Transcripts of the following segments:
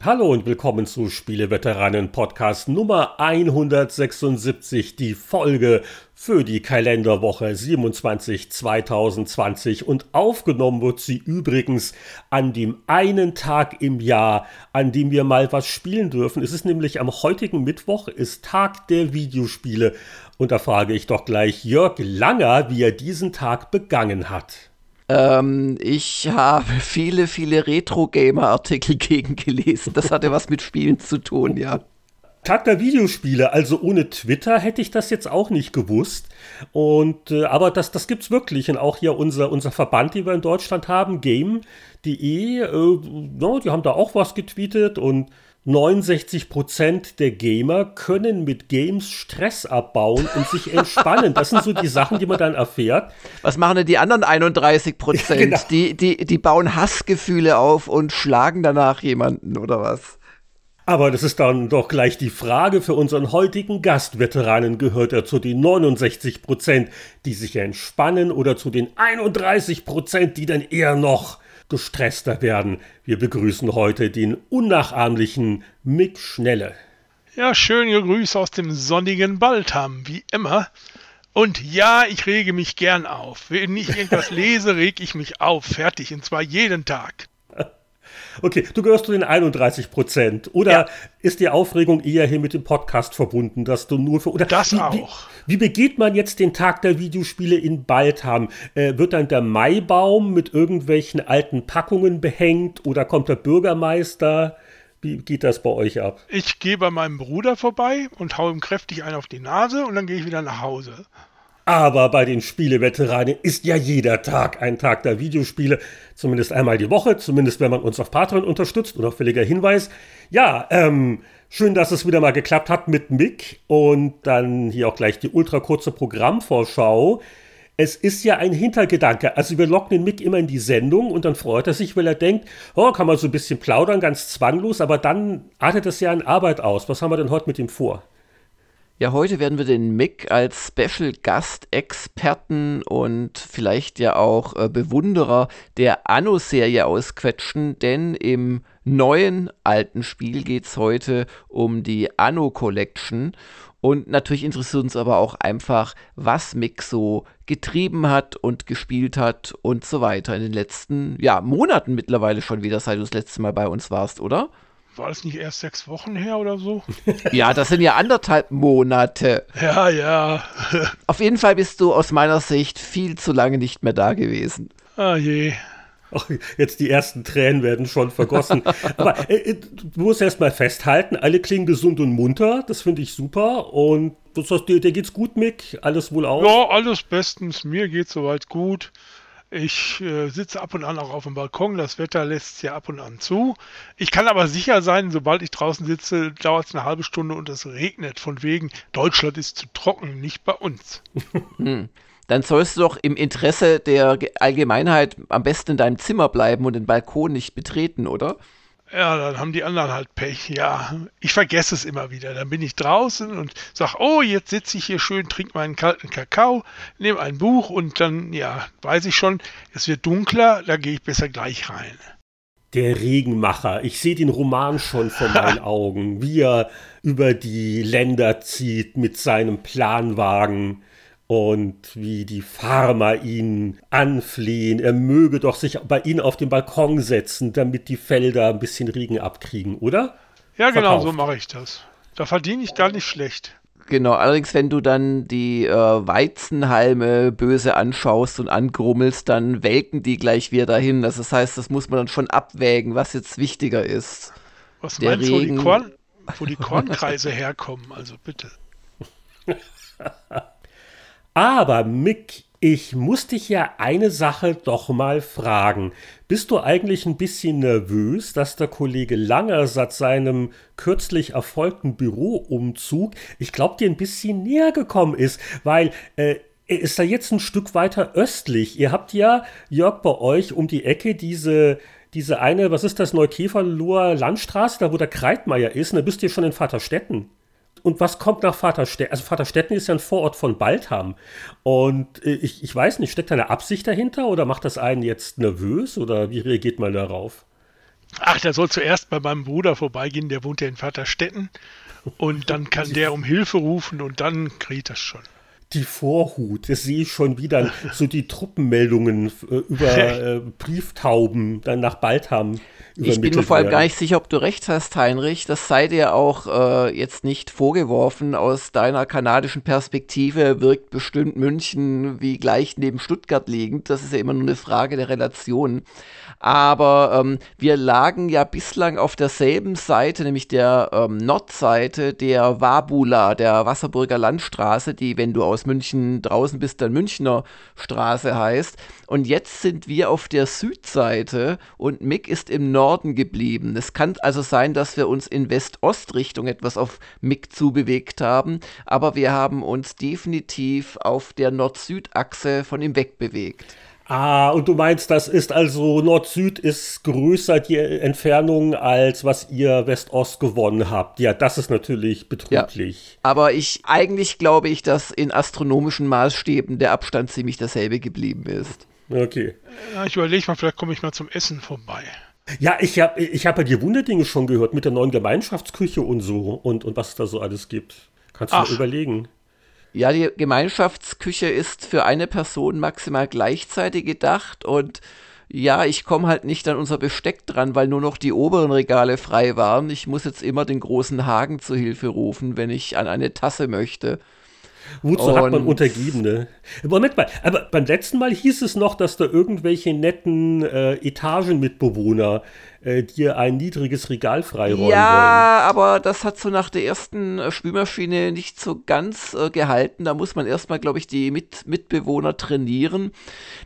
Hallo und willkommen zu Spieleveteranen Podcast Nummer 176, die Folge für die Kalenderwoche 27 2020 und aufgenommen wird sie übrigens an dem einen Tag im Jahr, an dem wir mal was spielen dürfen. Es ist nämlich am heutigen Mittwoch, ist Tag der Videospiele und da frage ich doch gleich Jörg Langer, wie er diesen Tag begangen hat. Ähm, ich habe viele, viele Retro-Gamer-Artikel gegen gelesen. Das hatte was mit Spielen zu tun, ja. Tag der Videospiele, also ohne Twitter hätte ich das jetzt auch nicht gewusst. Und äh, aber das, das gibt's wirklich. Und auch hier unser, unser Verband, die wir in Deutschland haben, Game.de, äh, ja, die haben da auch was getweetet und 69% der Gamer können mit Games Stress abbauen und sich entspannen. Das sind so die Sachen, die man dann erfährt. Was machen denn die anderen 31%? Ja, genau. die, die, die bauen Hassgefühle auf und schlagen danach jemanden oder was? Aber das ist dann doch gleich die Frage für unseren heutigen Gastveteranen. Gehört er zu den 69% die sich entspannen oder zu den 31% die dann eher noch gestresster werden. Wir begrüßen heute den unnachahmlichen Mick Schnelle. Ja, schöne Grüße aus dem sonnigen Baltham, wie immer. Und ja, ich rege mich gern auf. Wenn ich irgendwas lese, reg ich mich auf. Fertig. Und zwar jeden Tag. Okay, du gehörst zu den 31 Prozent. Oder ja. ist die Aufregung eher hier mit dem Podcast verbunden, dass du nur für. Oder das wie, auch. Wie, wie, begeht man jetzt den Tag der Videospiele in Baltham? Äh, wird dann der Maibaum mit irgendwelchen alten Packungen behängt oder kommt der Bürgermeister? Wie geht das bei euch ab? Ich gehe bei meinem Bruder vorbei und hau ihm kräftig einen auf die Nase und dann gehe ich wieder nach Hause. Aber bei den Spieleveteranen ist ja jeder Tag ein Tag der Videospiele, zumindest einmal die Woche, zumindest wenn man uns auf Patreon unterstützt. Und auch fälliger Hinweis. Ja, ähm, schön, dass es wieder mal geklappt hat mit Mick. Und dann hier auch gleich die ultra kurze Programmvorschau. Es ist ja ein Hintergedanke. Also wir locken den Mick immer in die Sendung und dann freut er sich, weil er denkt, oh, kann man so ein bisschen plaudern, ganz zwanglos, aber dann artet es ja in Arbeit aus. Was haben wir denn heute mit ihm vor? Ja, heute werden wir den Mick als Special Gast, Experten und vielleicht ja auch äh, Bewunderer der Anno-Serie ausquetschen, denn im neuen alten Spiel geht es heute um die Anno Collection. Und natürlich interessiert uns aber auch einfach, was Mick so getrieben hat und gespielt hat und so weiter in den letzten ja, Monaten mittlerweile schon wieder, seit du das letzte Mal bei uns warst, oder? War das nicht erst sechs Wochen her oder so? ja, das sind ja anderthalb Monate. Ja, ja. Auf jeden Fall bist du aus meiner Sicht viel zu lange nicht mehr da gewesen. Ah je. Ach, jetzt die ersten Tränen werden schon vergossen. Aber äh, äh du musst erst mal festhalten, alle klingen gesund und munter. Das finde ich super. Und das heißt, dir, dir geht's gut, Mick? Alles wohl auch? Ja, alles bestens. Mir geht's soweit gut. Ich äh, sitze ab und an auch auf dem Balkon. Das Wetter lässt es ja ab und an zu. Ich kann aber sicher sein, sobald ich draußen sitze, dauert es eine halbe Stunde und es regnet. Von wegen, Deutschland ist zu trocken, nicht bei uns. Hm. Dann sollst du doch im Interesse der Allgemeinheit am besten in deinem Zimmer bleiben und den Balkon nicht betreten, oder? Ja, dann haben die anderen halt Pech. Ja, ich vergesse es immer wieder. Dann bin ich draußen und sag, oh, jetzt sitze ich hier schön, trinke meinen kalten Kakao, nehme ein Buch und dann, ja, weiß ich schon, es wird dunkler, da gehe ich besser gleich rein. Der Regenmacher. Ich sehe den Roman schon vor meinen Augen, wie er über die Länder zieht mit seinem Planwagen und wie die Farmer ihn anflehen, er möge doch sich bei ihnen auf den Balkon setzen, damit die Felder ein bisschen Regen abkriegen, oder? Ja, genau, Verkauft. so mache ich das. Da verdiene ich gar nicht schlecht. Genau, allerdings, wenn du dann die äh, Weizenhalme böse anschaust und angrummelst, dann welken die gleich wieder dahin. Also das heißt, das muss man dann schon abwägen, was jetzt wichtiger ist. Was Der meinst du, wo die, Korn, wo die Kornkreise herkommen? Also bitte. Aber Mick, ich muss dich ja eine Sache doch mal fragen. Bist du eigentlich ein bisschen nervös, dass der Kollege Langer seit seinem kürzlich erfolgten Büroumzug, ich glaube, dir ein bisschen näher gekommen ist? Weil äh, er ist da jetzt ein Stück weiter östlich. Ihr habt ja, Jörg, bei euch um die Ecke diese diese eine, was ist das, Neukäferloher Landstraße, da wo der Kreitmeier ist, und da bist du ja schon in Vaterstetten. Und was kommt nach Vaterstetten? Also Vaterstetten ist ja ein Vorort von Baltham. Und äh, ich, ich weiß nicht, steckt da eine Absicht dahinter oder macht das einen jetzt nervös oder wie reagiert man darauf? Ach, der soll zuerst bei meinem Bruder vorbeigehen, der wohnt ja in Vaterstetten. Und dann kann der um Hilfe rufen und dann kriegt das schon die Vorhut. Das sehe ich schon wieder so die Truppenmeldungen äh, über äh, Brieftauben dann nach Baltham. Ich bin mir vor allem gar nicht sicher, ob du recht hast, Heinrich. Das sei dir auch äh, jetzt nicht vorgeworfen. Aus deiner kanadischen Perspektive wirkt bestimmt München wie gleich neben Stuttgart liegend. Das ist ja immer nur eine Frage der Relation. Aber ähm, wir lagen ja bislang auf derselben Seite, nämlich der ähm, Nordseite der Wabula, der Wasserburger Landstraße, die, wenn du aus München draußen bist, dann Münchner Straße heißt. Und jetzt sind wir auf der Südseite und Mick ist im Norden geblieben. Es kann also sein, dass wir uns in West-Ost-Richtung etwas auf Mick zubewegt haben, aber wir haben uns definitiv auf der Nord-Süd-Achse von ihm wegbewegt. Ah, und du meinst, das ist also Nord-Süd ist größer die Entfernung als was ihr West-Ost gewonnen habt. Ja, das ist natürlich betrüblich. Ja, aber ich eigentlich glaube ich, dass in astronomischen Maßstäben der Abstand ziemlich dasselbe geblieben ist. Okay. Ja, ich überlege mal, vielleicht komme ich mal zum Essen vorbei. Ja, ich habe ich hab ja die Wunderdinge schon gehört mit der neuen Gemeinschaftsküche und so und, und was es da so alles gibt. Kannst du Ach. mal überlegen. Ja, die Gemeinschaftsküche ist für eine Person maximal gleichzeitig gedacht und ja, ich komme halt nicht an unser Besteck dran, weil nur noch die oberen Regale frei waren. Ich muss jetzt immer den großen Hagen zu Hilfe rufen, wenn ich an eine Tasse möchte. Wozu hat man Untergebene? Moment mal, aber beim letzten Mal hieß es noch, dass da irgendwelche netten äh, Etagenmitbewohner äh, dir ein niedriges Regal freiräumen Ja, wollen. aber das hat so nach der ersten äh, Spülmaschine nicht so ganz äh, gehalten. Da muss man erstmal, glaube ich, die Mit Mitbewohner trainieren.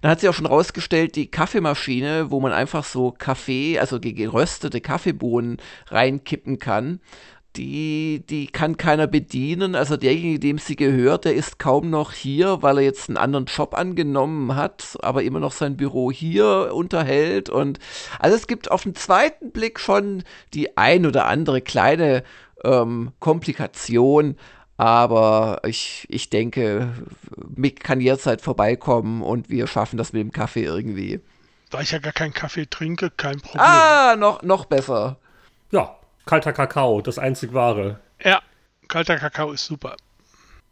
Dann hat sich auch schon rausgestellt, die Kaffeemaschine, wo man einfach so Kaffee, also geröstete Kaffeebohnen reinkippen kann die, die kann keiner bedienen. Also derjenige, dem sie gehört, der ist kaum noch hier, weil er jetzt einen anderen Job angenommen hat, aber immer noch sein Büro hier unterhält. Und also es gibt auf den zweiten Blick schon die ein oder andere kleine ähm, Komplikation. Aber ich, ich denke, Mick kann jederzeit vorbeikommen und wir schaffen das mit dem Kaffee irgendwie. Da ich ja gar keinen Kaffee trinke, kein Problem. Ah, noch, noch besser. Ja, kalter Kakao, das einzig wahre. Ja, kalter Kakao ist super.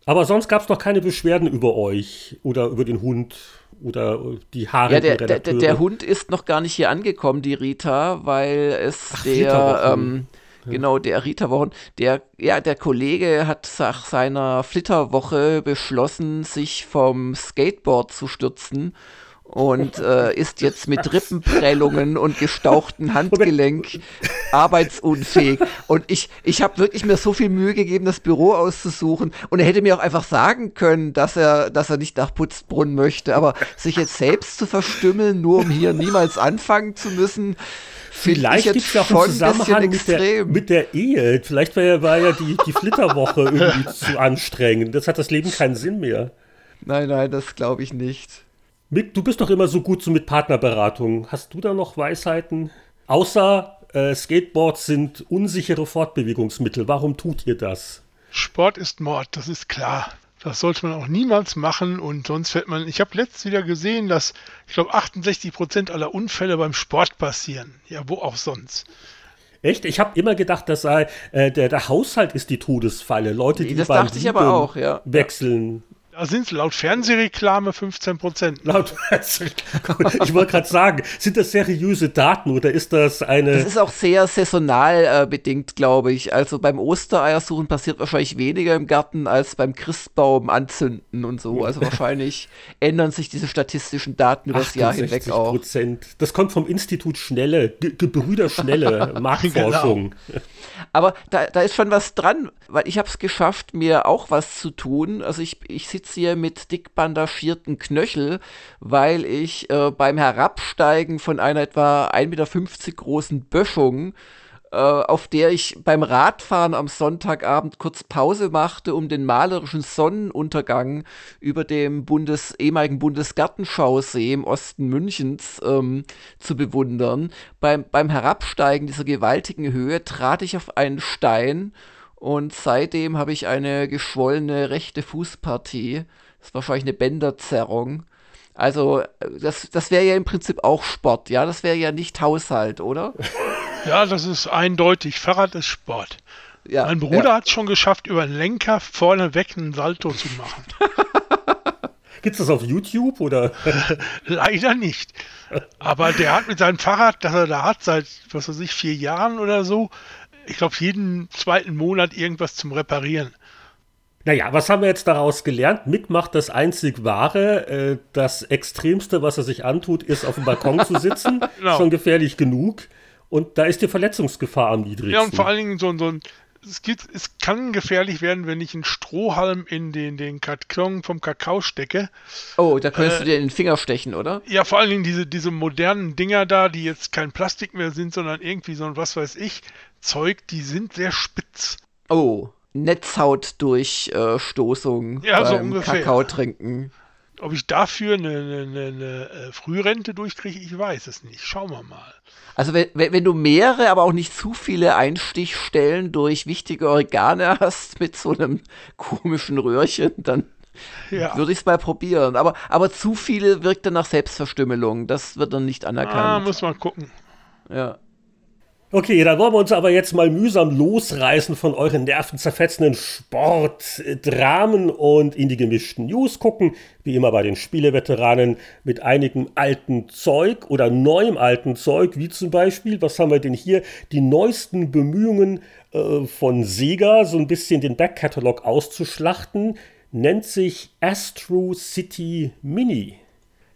Aber sonst gab es noch keine Beschwerden über euch oder über den Hund oder die Haare ja, der, der, der, Hund ist noch gar nicht hier angekommen, die Rita, weil es Ach, der ähm, ja. genau der Rita Wochen, der ja der Kollege hat nach seiner Flitterwoche beschlossen, sich vom Skateboard zu stürzen und äh, ist jetzt mit Rippenprellungen und gestauchten Handgelenk arbeitsunfähig. Und ich, ich habe wirklich mir so viel Mühe gegeben, das Büro auszusuchen. Und er hätte mir auch einfach sagen können, dass er, dass er nicht nach Putzbrunn möchte. Aber sich jetzt selbst zu verstümmeln, nur um hier niemals anfangen zu müssen, Vielleicht gibt es ja auch einen Zusammenhang mit der, mit der, Ehe. Vielleicht war ja, war ja die, die Flitterwoche irgendwie zu anstrengend. Das hat das Leben keinen Sinn mehr. Nein, nein, das glaube ich nicht. Mick, du bist doch immer so gut so mit Partnerberatung. Hast du da noch Weisheiten? Außer äh, Skateboards sind unsichere Fortbewegungsmittel. Warum tut ihr das? Sport ist Mord, das ist klar. Das sollte man auch niemals machen und sonst fällt man. Ich habe letztens wieder gesehen, dass ich glaube 68 Prozent aller Unfälle beim Sport passieren. Ja, wo auch sonst. Echt? Ich habe immer gedacht, dass äh, der, der Haushalt ist die Todesfalle. Leute, die das beim dachte ich aber auch, ja. wechseln. Da sind es laut Fernsehreklame 15 Prozent. Laut Ich wollte gerade sagen, sind das seriöse Daten oder ist das eine. Das ist auch sehr saisonal äh, bedingt, glaube ich. Also beim Ostereiersuchen passiert wahrscheinlich weniger im Garten als beim Christbaum anzünden und so. Also wahrscheinlich ändern sich diese statistischen Daten über das Jahr hinweg auch. Prozent. Das kommt vom Institut Schnelle, Ge Gebrüder Schnelle, Marktforschung. Genau. Aber da, da ist schon was dran, weil ich habe es geschafft, mir auch was zu tun. Also ich, ich sitze hier mit bandagierten Knöchel, weil ich äh, beim Herabsteigen von einer etwa 1,50 Meter großen Böschung äh, auf der ich beim Radfahren am Sonntagabend kurz Pause machte, um den malerischen Sonnenuntergang über dem Bundes ehemaligen Bundesgartenschausee im Osten Münchens ähm, zu bewundern. Beim, beim Herabsteigen dieser gewaltigen Höhe trat ich auf einen Stein und seitdem habe ich eine geschwollene rechte Fußpartie. Das ist wahrscheinlich eine Bänderzerrung. Also, das, das wäre ja im Prinzip auch Sport, ja? Das wäre ja nicht Haushalt, oder? Ja, das ist eindeutig. Fahrrad ist Sport. Ja, mein Bruder ja. hat es schon geschafft, über den Lenker vorne weg einen Salto zu machen. Gibt es das auf YouTube oder? Leider nicht. Aber der hat mit seinem Fahrrad, das er da hat, seit, was weiß ich, vier Jahren oder so, ich glaube, jeden zweiten Monat irgendwas zum Reparieren. Naja, was haben wir jetzt daraus gelernt? Mick macht das einzig Wahre. Äh, das Extremste, was er sich antut, ist auf dem Balkon zu sitzen. genau. Schon gefährlich genug. Und da ist die Verletzungsgefahr am niedrigsten. Ja, und vor allen Dingen so, so ein. Es, gibt, es kann gefährlich werden, wenn ich einen Strohhalm in den, den Karton vom Kakao stecke. Oh, da könntest äh, du dir in den Finger stechen, oder? Ja, vor allen Dingen diese, diese modernen Dinger da, die jetzt kein Plastik mehr sind, sondern irgendwie so ein, was weiß ich, Zeug, die sind sehr spitz. Oh. Netzhautdurchstoßung ja, so ungefähr. Kakao trinken. Ob ich dafür eine, eine, eine äh, Frührente durchkriege, ich weiß es nicht. Schauen wir mal. Also wenn, wenn du mehrere, aber auch nicht zu viele Einstichstellen durch wichtige Organe hast mit so einem komischen Röhrchen, dann ja. würde ich es mal probieren. Aber, aber zu viele wirkt dann nach Selbstverstümmelung. Das wird dann nicht anerkannt. Ah, muss man gucken. Ja. Okay, dann wollen wir uns aber jetzt mal mühsam losreißen von euren nervenzerfetzenden Sportdramen und in die gemischten News gucken. Wie immer bei den Spieleveteranen mit einigem alten Zeug oder neuem alten Zeug, wie zum Beispiel, was haben wir denn hier? Die neuesten Bemühungen äh, von Sega, so ein bisschen den Backkatalog auszuschlachten, nennt sich Astro City Mini.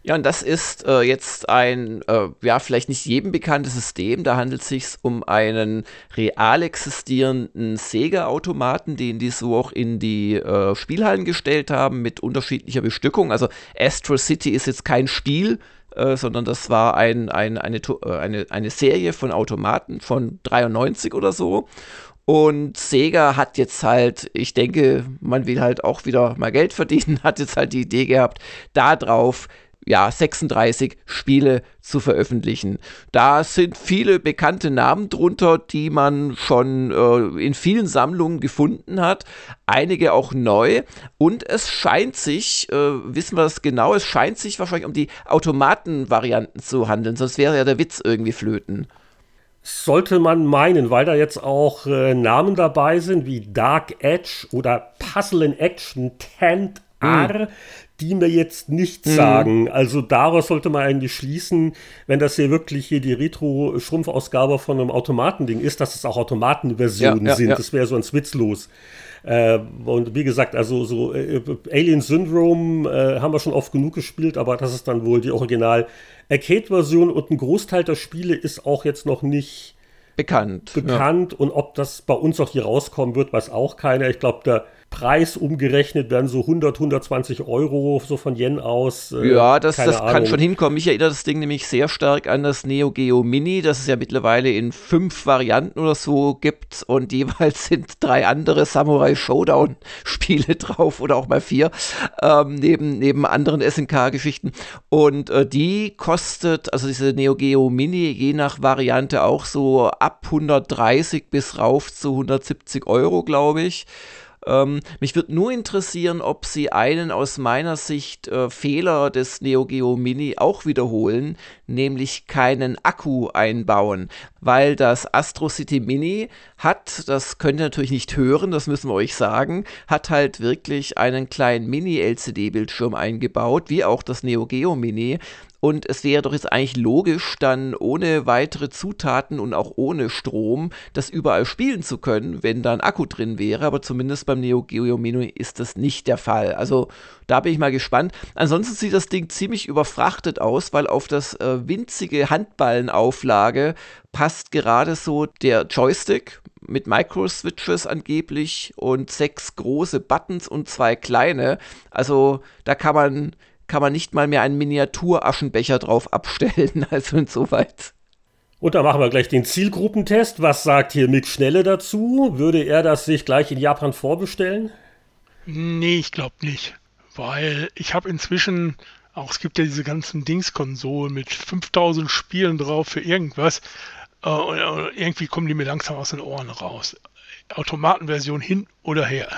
Ja, und das ist äh, jetzt ein, äh, ja, vielleicht nicht jedem bekanntes System. Da handelt es sich um einen real existierenden Sega-Automaten, den die so auch in die äh, Spielhallen gestellt haben mit unterschiedlicher Bestückung. Also Astro City ist jetzt kein Spiel, äh, sondern das war ein, ein, eine, äh, eine, eine Serie von Automaten von 93 oder so. Und Sega hat jetzt halt, ich denke, man will halt auch wieder mal Geld verdienen, hat jetzt halt die Idee gehabt, da drauf ja, 36 Spiele zu veröffentlichen. Da sind viele bekannte Namen drunter, die man schon äh, in vielen Sammlungen gefunden hat, einige auch neu. Und es scheint sich, äh, wissen wir das genau, es scheint sich wahrscheinlich um die Automatenvarianten zu handeln, sonst wäre ja der Witz irgendwie flöten. Sollte man meinen, weil da jetzt auch äh, Namen dabei sind wie Dark Edge oder Puzzle in Action, Tent R, hm die mir jetzt nichts mhm. sagen. Also daraus sollte man eigentlich schließen, wenn das hier wirklich hier die Retro-Schrumpfausgabe von einem Automatending ist, dass es auch Automatenversionen ja, ja, sind. Ja. Das wäre sonst witzlos. Äh, und wie gesagt, also so äh, Alien Syndrome äh, haben wir schon oft genug gespielt, aber das ist dann wohl die Original Arcade-Version und ein Großteil der Spiele ist auch jetzt noch nicht bekannt. Bekannt und ob das bei uns auch hier rauskommen wird, weiß auch keiner. Ich glaube, der Preis umgerechnet werden so 100, 120 Euro so von Yen aus. Äh, ja, das, das kann schon hinkommen. Mich erinnert das Ding nämlich sehr stark an das Neo Geo Mini, das es ja mittlerweile in fünf Varianten oder so gibt und jeweils sind drei andere Samurai Showdown Spiele drauf oder auch mal vier, ähm, neben, neben anderen SNK-Geschichten. Und äh, die kostet, also diese Neo Geo Mini, je nach Variante auch so ab 130 bis rauf zu 170 Euro, glaube ich. Ähm, mich würde nur interessieren, ob sie einen aus meiner Sicht äh, Fehler des Neo Geo Mini auch wiederholen, nämlich keinen Akku einbauen, weil das Astro City Mini hat, das könnt ihr natürlich nicht hören, das müssen wir euch sagen, hat halt wirklich einen kleinen Mini-LCD-Bildschirm eingebaut, wie auch das Neo Geo Mini. Und es wäre doch jetzt eigentlich logisch, dann ohne weitere Zutaten und auch ohne Strom das überall spielen zu können, wenn da ein Akku drin wäre. Aber zumindest beim Neo Geo Mini ist das nicht der Fall. Also da bin ich mal gespannt. Ansonsten sieht das Ding ziemlich überfrachtet aus, weil auf das äh, winzige Handballenauflage passt gerade so der Joystick mit Micro-Switches angeblich und sechs große Buttons und zwei kleine. Also da kann man kann man nicht mal mehr einen Miniatur-Aschenbecher drauf abstellen. Also insoweit. Und da machen wir gleich den Zielgruppentest. Was sagt hier Mick Schnelle dazu? Würde er das sich gleich in Japan vorbestellen? Nee, ich glaube nicht. Weil ich habe inzwischen, auch es gibt ja diese ganzen Dings-Konsolen mit 5000 Spielen drauf für irgendwas. Äh, irgendwie kommen die mir langsam aus den Ohren raus. Automatenversion hin oder her.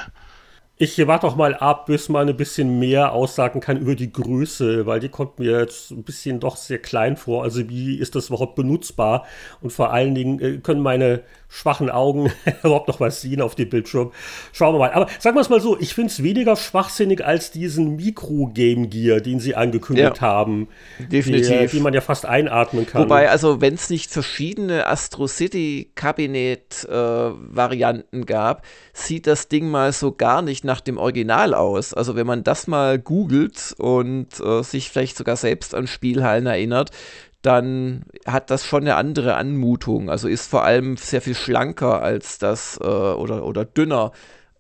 Ich warte doch mal ab, bis man ein bisschen mehr aussagen kann über die Größe, weil die kommt mir jetzt ein bisschen doch sehr klein vor. Also wie ist das überhaupt benutzbar? Und vor allen Dingen äh, können meine schwachen Augen überhaupt noch was sehen auf dem Bildschirm. Schauen wir mal. Aber sagen wir es mal so, ich finde es weniger schwachsinnig als diesen Mikro-Game Gear, den sie angekündigt ja, haben. Definitiv. Den man ja fast einatmen kann. Wobei, also wenn es nicht verschiedene Astro City Kabinett-Varianten äh, gab, sieht das Ding mal so gar nicht nach dem Original aus. Also wenn man das mal googelt und äh, sich vielleicht sogar selbst an Spielhallen erinnert, dann hat das schon eine andere Anmutung. Also ist vor allem sehr viel schlanker als das äh, oder, oder dünner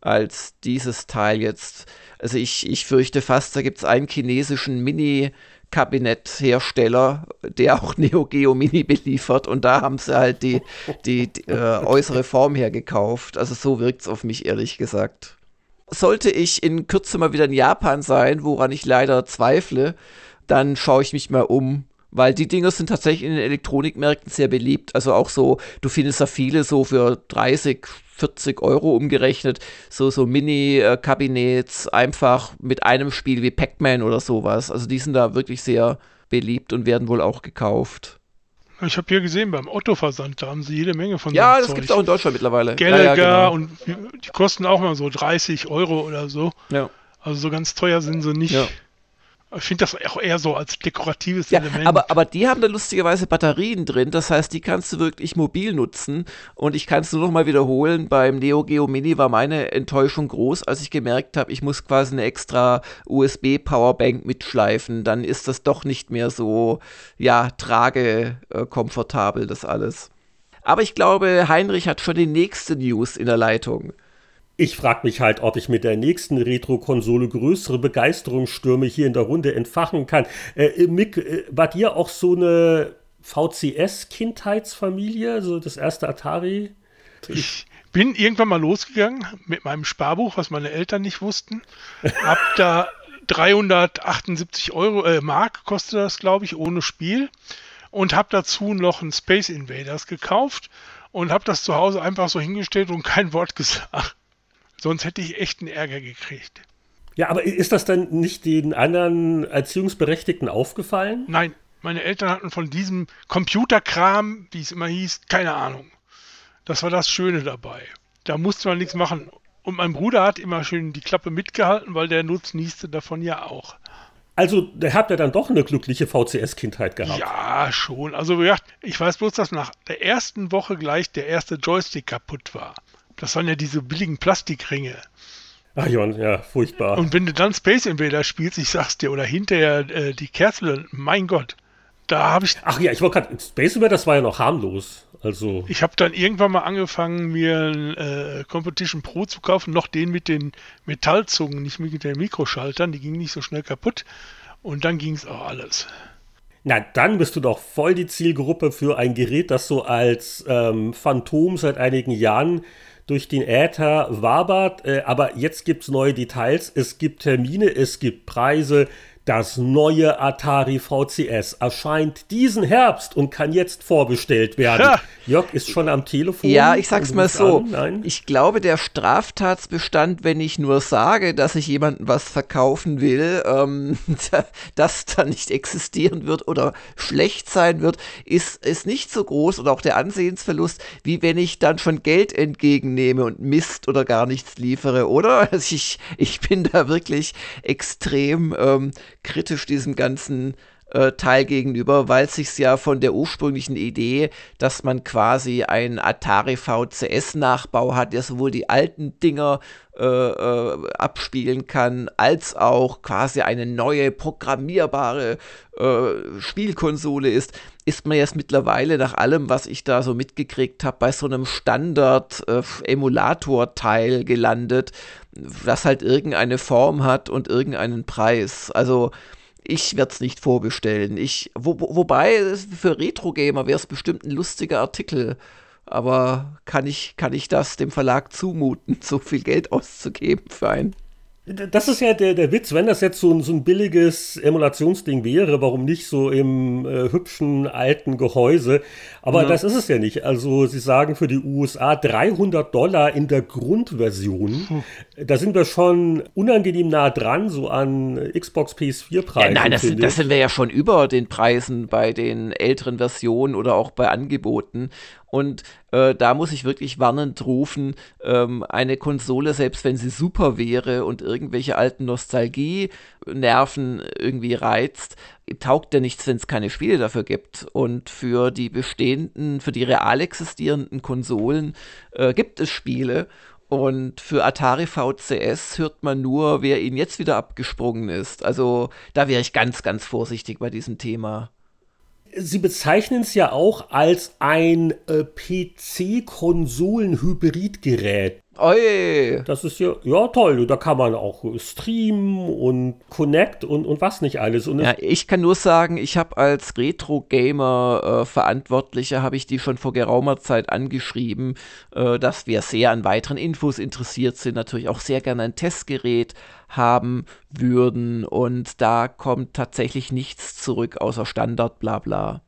als dieses Teil jetzt. Also ich, ich fürchte fast, da gibt es einen chinesischen Mini- Kabinettshersteller, der auch Neo Geo Mini beliefert und da haben sie halt die, die, die äh, äußere Form hergekauft. Also so wirkt es auf mich ehrlich gesagt. Sollte ich in Kürze mal wieder in Japan sein, woran ich leider zweifle, dann schaue ich mich mal um weil die Dinger sind tatsächlich in den Elektronikmärkten sehr beliebt. Also auch so, du findest da viele so für 30, 40 Euro umgerechnet, so, so Mini-Kabinetts, einfach mit einem Spiel wie Pac-Man oder sowas. Also die sind da wirklich sehr beliebt und werden wohl auch gekauft. Ich habe hier gesehen, beim Otto-Versand, da haben sie jede Menge von Ja, das gibt es auch in Deutschland mittlerweile. Gallagher ja, ja, genau. und die kosten auch mal so 30 Euro oder so. Ja. Also so ganz teuer sind sie nicht. Ja. Ich finde das auch eher so als dekoratives ja, Element. Aber, aber die haben da lustigerweise Batterien drin, das heißt, die kannst du wirklich mobil nutzen. Und ich kann es nur noch mal wiederholen, beim Neo Geo Mini war meine Enttäuschung groß, als ich gemerkt habe, ich muss quasi eine extra USB-Powerbank mitschleifen. Dann ist das doch nicht mehr so, ja, tragekomfortabel, das alles. Aber ich glaube, Heinrich hat schon die nächste News in der Leitung. Ich frage mich halt, ob ich mit der nächsten Retro-Konsole größere Begeisterungsstürme hier in der Runde entfachen kann. Äh, Mick, äh, war dir auch so eine VCS-Kindheitsfamilie, so das erste Atari? Ich bin irgendwann mal losgegangen mit meinem Sparbuch, was meine Eltern nicht wussten. Hab da 378 Euro, äh, Mark kostet das, glaube ich, ohne Spiel. Und habe dazu noch ein Space Invaders gekauft und habe das zu Hause einfach so hingestellt und kein Wort gesagt. Sonst hätte ich echt einen Ärger gekriegt. Ja, aber ist das dann nicht den anderen Erziehungsberechtigten aufgefallen? Nein, meine Eltern hatten von diesem Computerkram, wie es immer hieß, keine Ahnung. Das war das Schöne dabei. Da musste man nichts machen. Und mein Bruder hat immer schön die Klappe mitgehalten, weil der nutznießte davon ja auch. Also, der habt ja dann doch eine glückliche VCS-Kindheit gehabt. Ja, schon. Also, ich weiß bloß, dass nach der ersten Woche gleich der erste Joystick kaputt war. Das waren ja diese billigen Plastikringe. Ach Jon, ja, furchtbar. Und wenn du dann Space Invader spielst, ich sag's dir, oder hinterher äh, die Kerzel, mein Gott, da habe ich. Ach ja, ich wollte gerade, Space Invader, das war ja noch harmlos. Also. Ich habe dann irgendwann mal angefangen, mir ein äh, Competition Pro zu kaufen, noch den mit den Metallzungen, nicht mit den Mikroschaltern, die gingen nicht so schnell kaputt. Und dann ging es auch alles. Na, dann bist du doch voll die Zielgruppe für ein Gerät, das so als ähm, Phantom seit einigen Jahren durch den Äther wabert. Äh, aber jetzt gibt es neue Details, es gibt Termine, es gibt Preise. Das neue Atari VCS erscheint diesen Herbst und kann jetzt vorbestellt werden. Ja. Jörg ist schon am Telefon. Ja, ich sag's mal so. Ich glaube, der Straftatsbestand, wenn ich nur sage, dass ich jemandem was verkaufen will, ähm, das dann nicht existieren wird oder schlecht sein wird, ist, ist nicht so groß und auch der Ansehensverlust, wie wenn ich dann schon Geld entgegennehme und Mist oder gar nichts liefere, oder? Also ich, ich bin da wirklich extrem ähm, kritisch diesem ganzen äh, Teil gegenüber, weil es ja von der ursprünglichen Idee, dass man quasi einen Atari VCS-Nachbau hat, der sowohl die alten Dinger äh, äh, abspielen kann, als auch quasi eine neue programmierbare äh, Spielkonsole ist, ist man jetzt mittlerweile nach allem, was ich da so mitgekriegt habe, bei so einem Standard-Emulator-Teil gelandet, das halt irgendeine Form hat und irgendeinen Preis. Also ich werde es nicht vorbestellen. Ich, wo, wobei, für Retro-Gamer wäre es bestimmt ein lustiger Artikel. Aber kann ich, kann ich das dem Verlag zumuten, so viel Geld auszugeben für einen? Das ist ja der, der Witz, wenn das jetzt so ein, so ein billiges Emulationsding wäre, warum nicht so im äh, hübschen alten Gehäuse? Aber ja. das ist es ja nicht. Also sie sagen für die USA 300 Dollar in der Grundversion. Hm. Da sind wir schon unangenehm nah dran, so an Xbox PS4-Preisen. Ja, nein, das, das sind wir ja schon über den Preisen bei den älteren Versionen oder auch bei Angeboten. Und äh, da muss ich wirklich warnend rufen, ähm, eine Konsole, selbst wenn sie super wäre und irgendwelche alten Nostalgie-Nerven irgendwie reizt, taugt ja nichts, wenn es keine Spiele dafür gibt. Und für die bestehenden, für die real existierenden Konsolen äh, gibt es Spiele. Und für Atari VCS hört man nur, wer ihnen jetzt wieder abgesprungen ist. Also da wäre ich ganz, ganz vorsichtig bei diesem Thema. Sie bezeichnen es ja auch als ein äh, PC-Konsolen-Hybridgerät. Oi. Das ist ja, ja toll. Da kann man auch streamen und connect und, und was nicht alles. Und ja, ich kann nur sagen, ich habe als Retro-Gamer-Verantwortlicher, äh, habe ich die schon vor geraumer Zeit angeschrieben, äh, dass wir sehr an weiteren Infos interessiert sind, natürlich auch sehr gerne ein Testgerät haben würden und da kommt tatsächlich nichts zurück außer Standard, bla bla.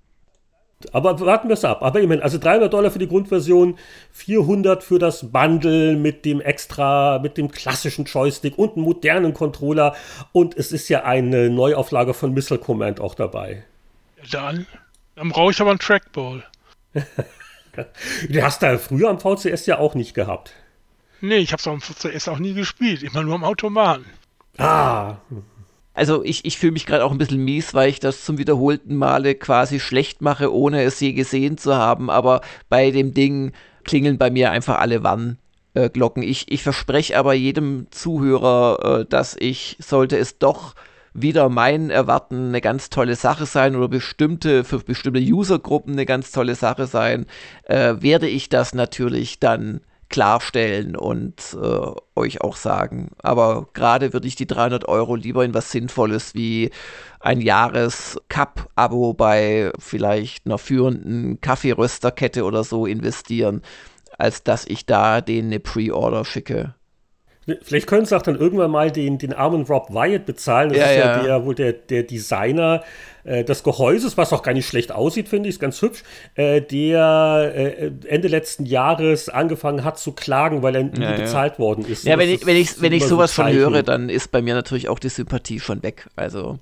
Aber warten wir es ab. Aber immerhin, also 300 Dollar für die Grundversion, 400 für das Bundle mit dem extra, mit dem klassischen Joystick und einem modernen Controller. Und es ist ja eine Neuauflage von Missile Command auch dabei. Dann, dann brauche ich aber einen Trackball. du hast da früher am VCS ja auch nicht gehabt. Nee, ich habe es am VCS auch nie gespielt, immer nur am Automaten. Ah, also ich, ich fühle mich gerade auch ein bisschen mies, weil ich das zum wiederholten Male quasi schlecht mache, ohne es je gesehen zu haben. Aber bei dem Ding klingeln bei mir einfach alle Warnglocken. Ich, ich verspreche aber jedem Zuhörer, äh, dass ich, sollte es doch wieder mein Erwarten eine ganz tolle Sache sein oder bestimmte, für bestimmte Usergruppen eine ganz tolle Sache sein, äh, werde ich das natürlich dann klarstellen und äh, euch auch sagen. Aber gerade würde ich die 300 Euro lieber in was Sinnvolles wie ein Jahres-Cup-Abo bei vielleicht einer führenden Kaffeerösterkette oder so investieren, als dass ich da denen eine Pre-Order schicke. Vielleicht können sie auch dann irgendwann mal den, den armen Rob Wyatt bezahlen. Das ja, ist ja, ja, der wohl der, der Designer äh, des Gehäuses, was auch gar nicht schlecht aussieht, finde ich, ist ganz hübsch, äh, der äh, Ende letzten Jahres angefangen hat zu klagen, weil er nie ja, bezahlt worden ist. Ja, wenn ich, wenn ich, wenn ich sowas so schon höre, dann ist bei mir natürlich auch die Sympathie schon weg. Also.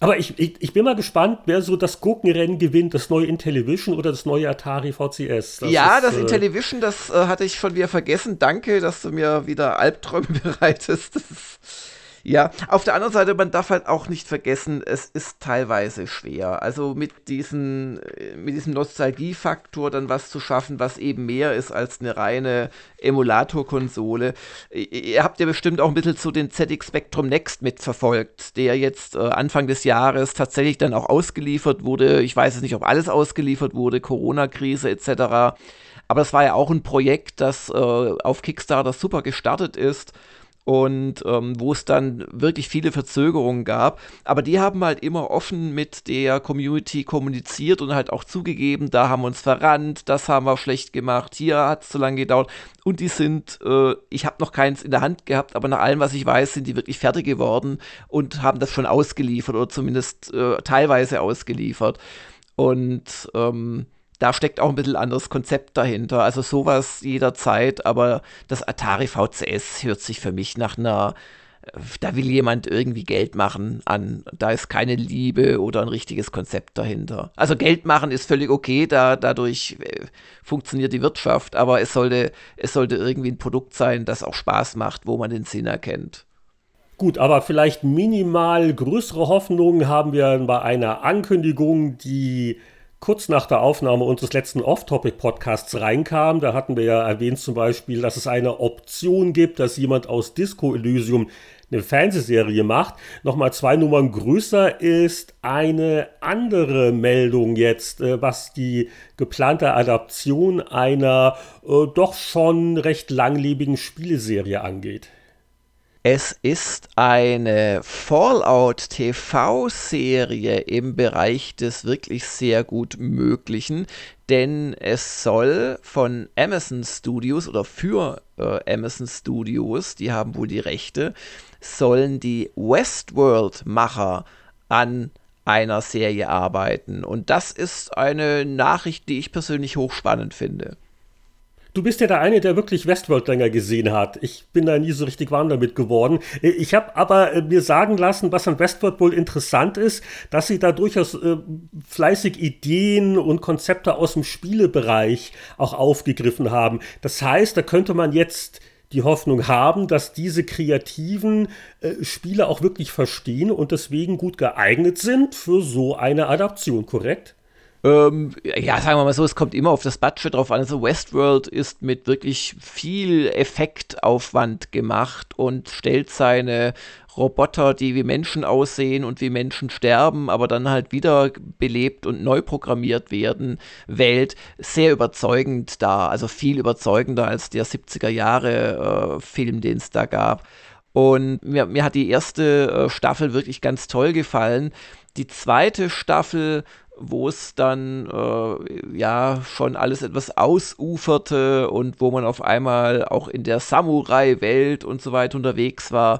Aber ich, ich, ich, bin mal gespannt, wer so das Gurkenrennen gewinnt, das neue Intellivision oder das neue Atari VCS. Das ja, ist, das äh, Intellivision, das äh, hatte ich schon wieder vergessen. Danke, dass du mir wieder Albträume bereitest. Das ist ja, auf der anderen Seite, man darf halt auch nicht vergessen, es ist teilweise schwer. Also mit, diesen, äh, mit diesem Nostalgiefaktor dann was zu schaffen, was eben mehr ist als eine reine Emulator-Konsole. Ihr habt ja bestimmt auch ein bisschen zu den ZX Spectrum Next mitverfolgt, der jetzt äh, Anfang des Jahres tatsächlich dann auch ausgeliefert wurde. Ich weiß es nicht, ob alles ausgeliefert wurde, Corona-Krise etc. Aber es war ja auch ein Projekt, das äh, auf Kickstarter super gestartet ist und ähm, wo es dann wirklich viele Verzögerungen gab. Aber die haben halt immer offen mit der Community kommuniziert und halt auch zugegeben, da haben wir uns verrannt, das haben wir schlecht gemacht, hier hat es zu lange gedauert. Und die sind, äh, ich habe noch keins in der Hand gehabt, aber nach allem, was ich weiß, sind die wirklich fertig geworden und haben das schon ausgeliefert oder zumindest äh, teilweise ausgeliefert. Und ähm, da steckt auch ein bisschen anderes Konzept dahinter. Also sowas jederzeit, aber das Atari VCS hört sich für mich nach einer, äh, da will jemand irgendwie Geld machen an. Da ist keine Liebe oder ein richtiges Konzept dahinter. Also Geld machen ist völlig okay, da, dadurch äh, funktioniert die Wirtschaft, aber es sollte, es sollte irgendwie ein Produkt sein, das auch Spaß macht, wo man den Sinn erkennt. Gut, aber vielleicht minimal größere Hoffnungen haben wir bei einer Ankündigung, die kurz nach der Aufnahme unseres letzten Off-Topic-Podcasts reinkam. Da hatten wir ja erwähnt zum Beispiel, dass es eine Option gibt, dass jemand aus Disco Elysium eine Fernsehserie macht. Nochmal zwei Nummern größer ist eine andere Meldung jetzt, äh, was die geplante Adaption einer äh, doch schon recht langlebigen Spieleserie angeht. Es ist eine Fallout TV-Serie im Bereich des wirklich sehr gut Möglichen, denn es soll von Amazon Studios oder für äh, Amazon Studios, die haben wohl die Rechte, sollen die Westworld-Macher an einer Serie arbeiten. Und das ist eine Nachricht, die ich persönlich hochspannend finde. Du bist ja der eine, der wirklich Westworld länger gesehen hat. Ich bin da nie so richtig warm damit geworden. Ich habe aber äh, mir sagen lassen, was an Westworld wohl interessant ist, dass sie da durchaus äh, fleißig Ideen und Konzepte aus dem Spielebereich auch aufgegriffen haben. Das heißt, da könnte man jetzt die Hoffnung haben, dass diese kreativen äh, Spiele auch wirklich verstehen und deswegen gut geeignet sind für so eine Adaption, korrekt? Ähm, ja, sagen wir mal so, es kommt immer auf das Budget drauf an. Also Westworld ist mit wirklich viel Effektaufwand gemacht und stellt seine Roboter, die wie Menschen aussehen und wie Menschen sterben, aber dann halt wieder belebt und neu programmiert werden, Welt sehr überzeugend dar. Also viel überzeugender als der 70er Jahre äh, Film, den es da gab. Und mir, mir hat die erste äh, Staffel wirklich ganz toll gefallen. Die zweite Staffel wo es dann äh, ja schon alles etwas ausuferte und wo man auf einmal auch in der Samurai-Welt und so weiter unterwegs war,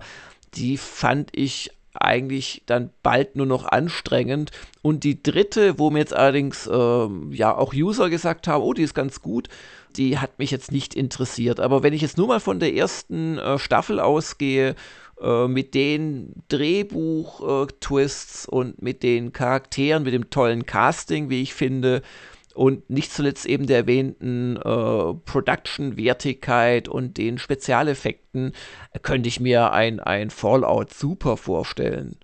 die fand ich eigentlich dann bald nur noch anstrengend. Und die dritte, wo mir jetzt allerdings äh, ja auch User gesagt haben, oh, die ist ganz gut, die hat mich jetzt nicht interessiert. Aber wenn ich jetzt nur mal von der ersten äh, Staffel ausgehe, äh, mit den Drehbuch-Twists und mit den Charakteren, mit dem tollen Casting, wie ich finde, und nicht zuletzt eben der erwähnten äh, Production-Wertigkeit und den Spezialeffekten könnte ich mir ein, ein Fallout super vorstellen.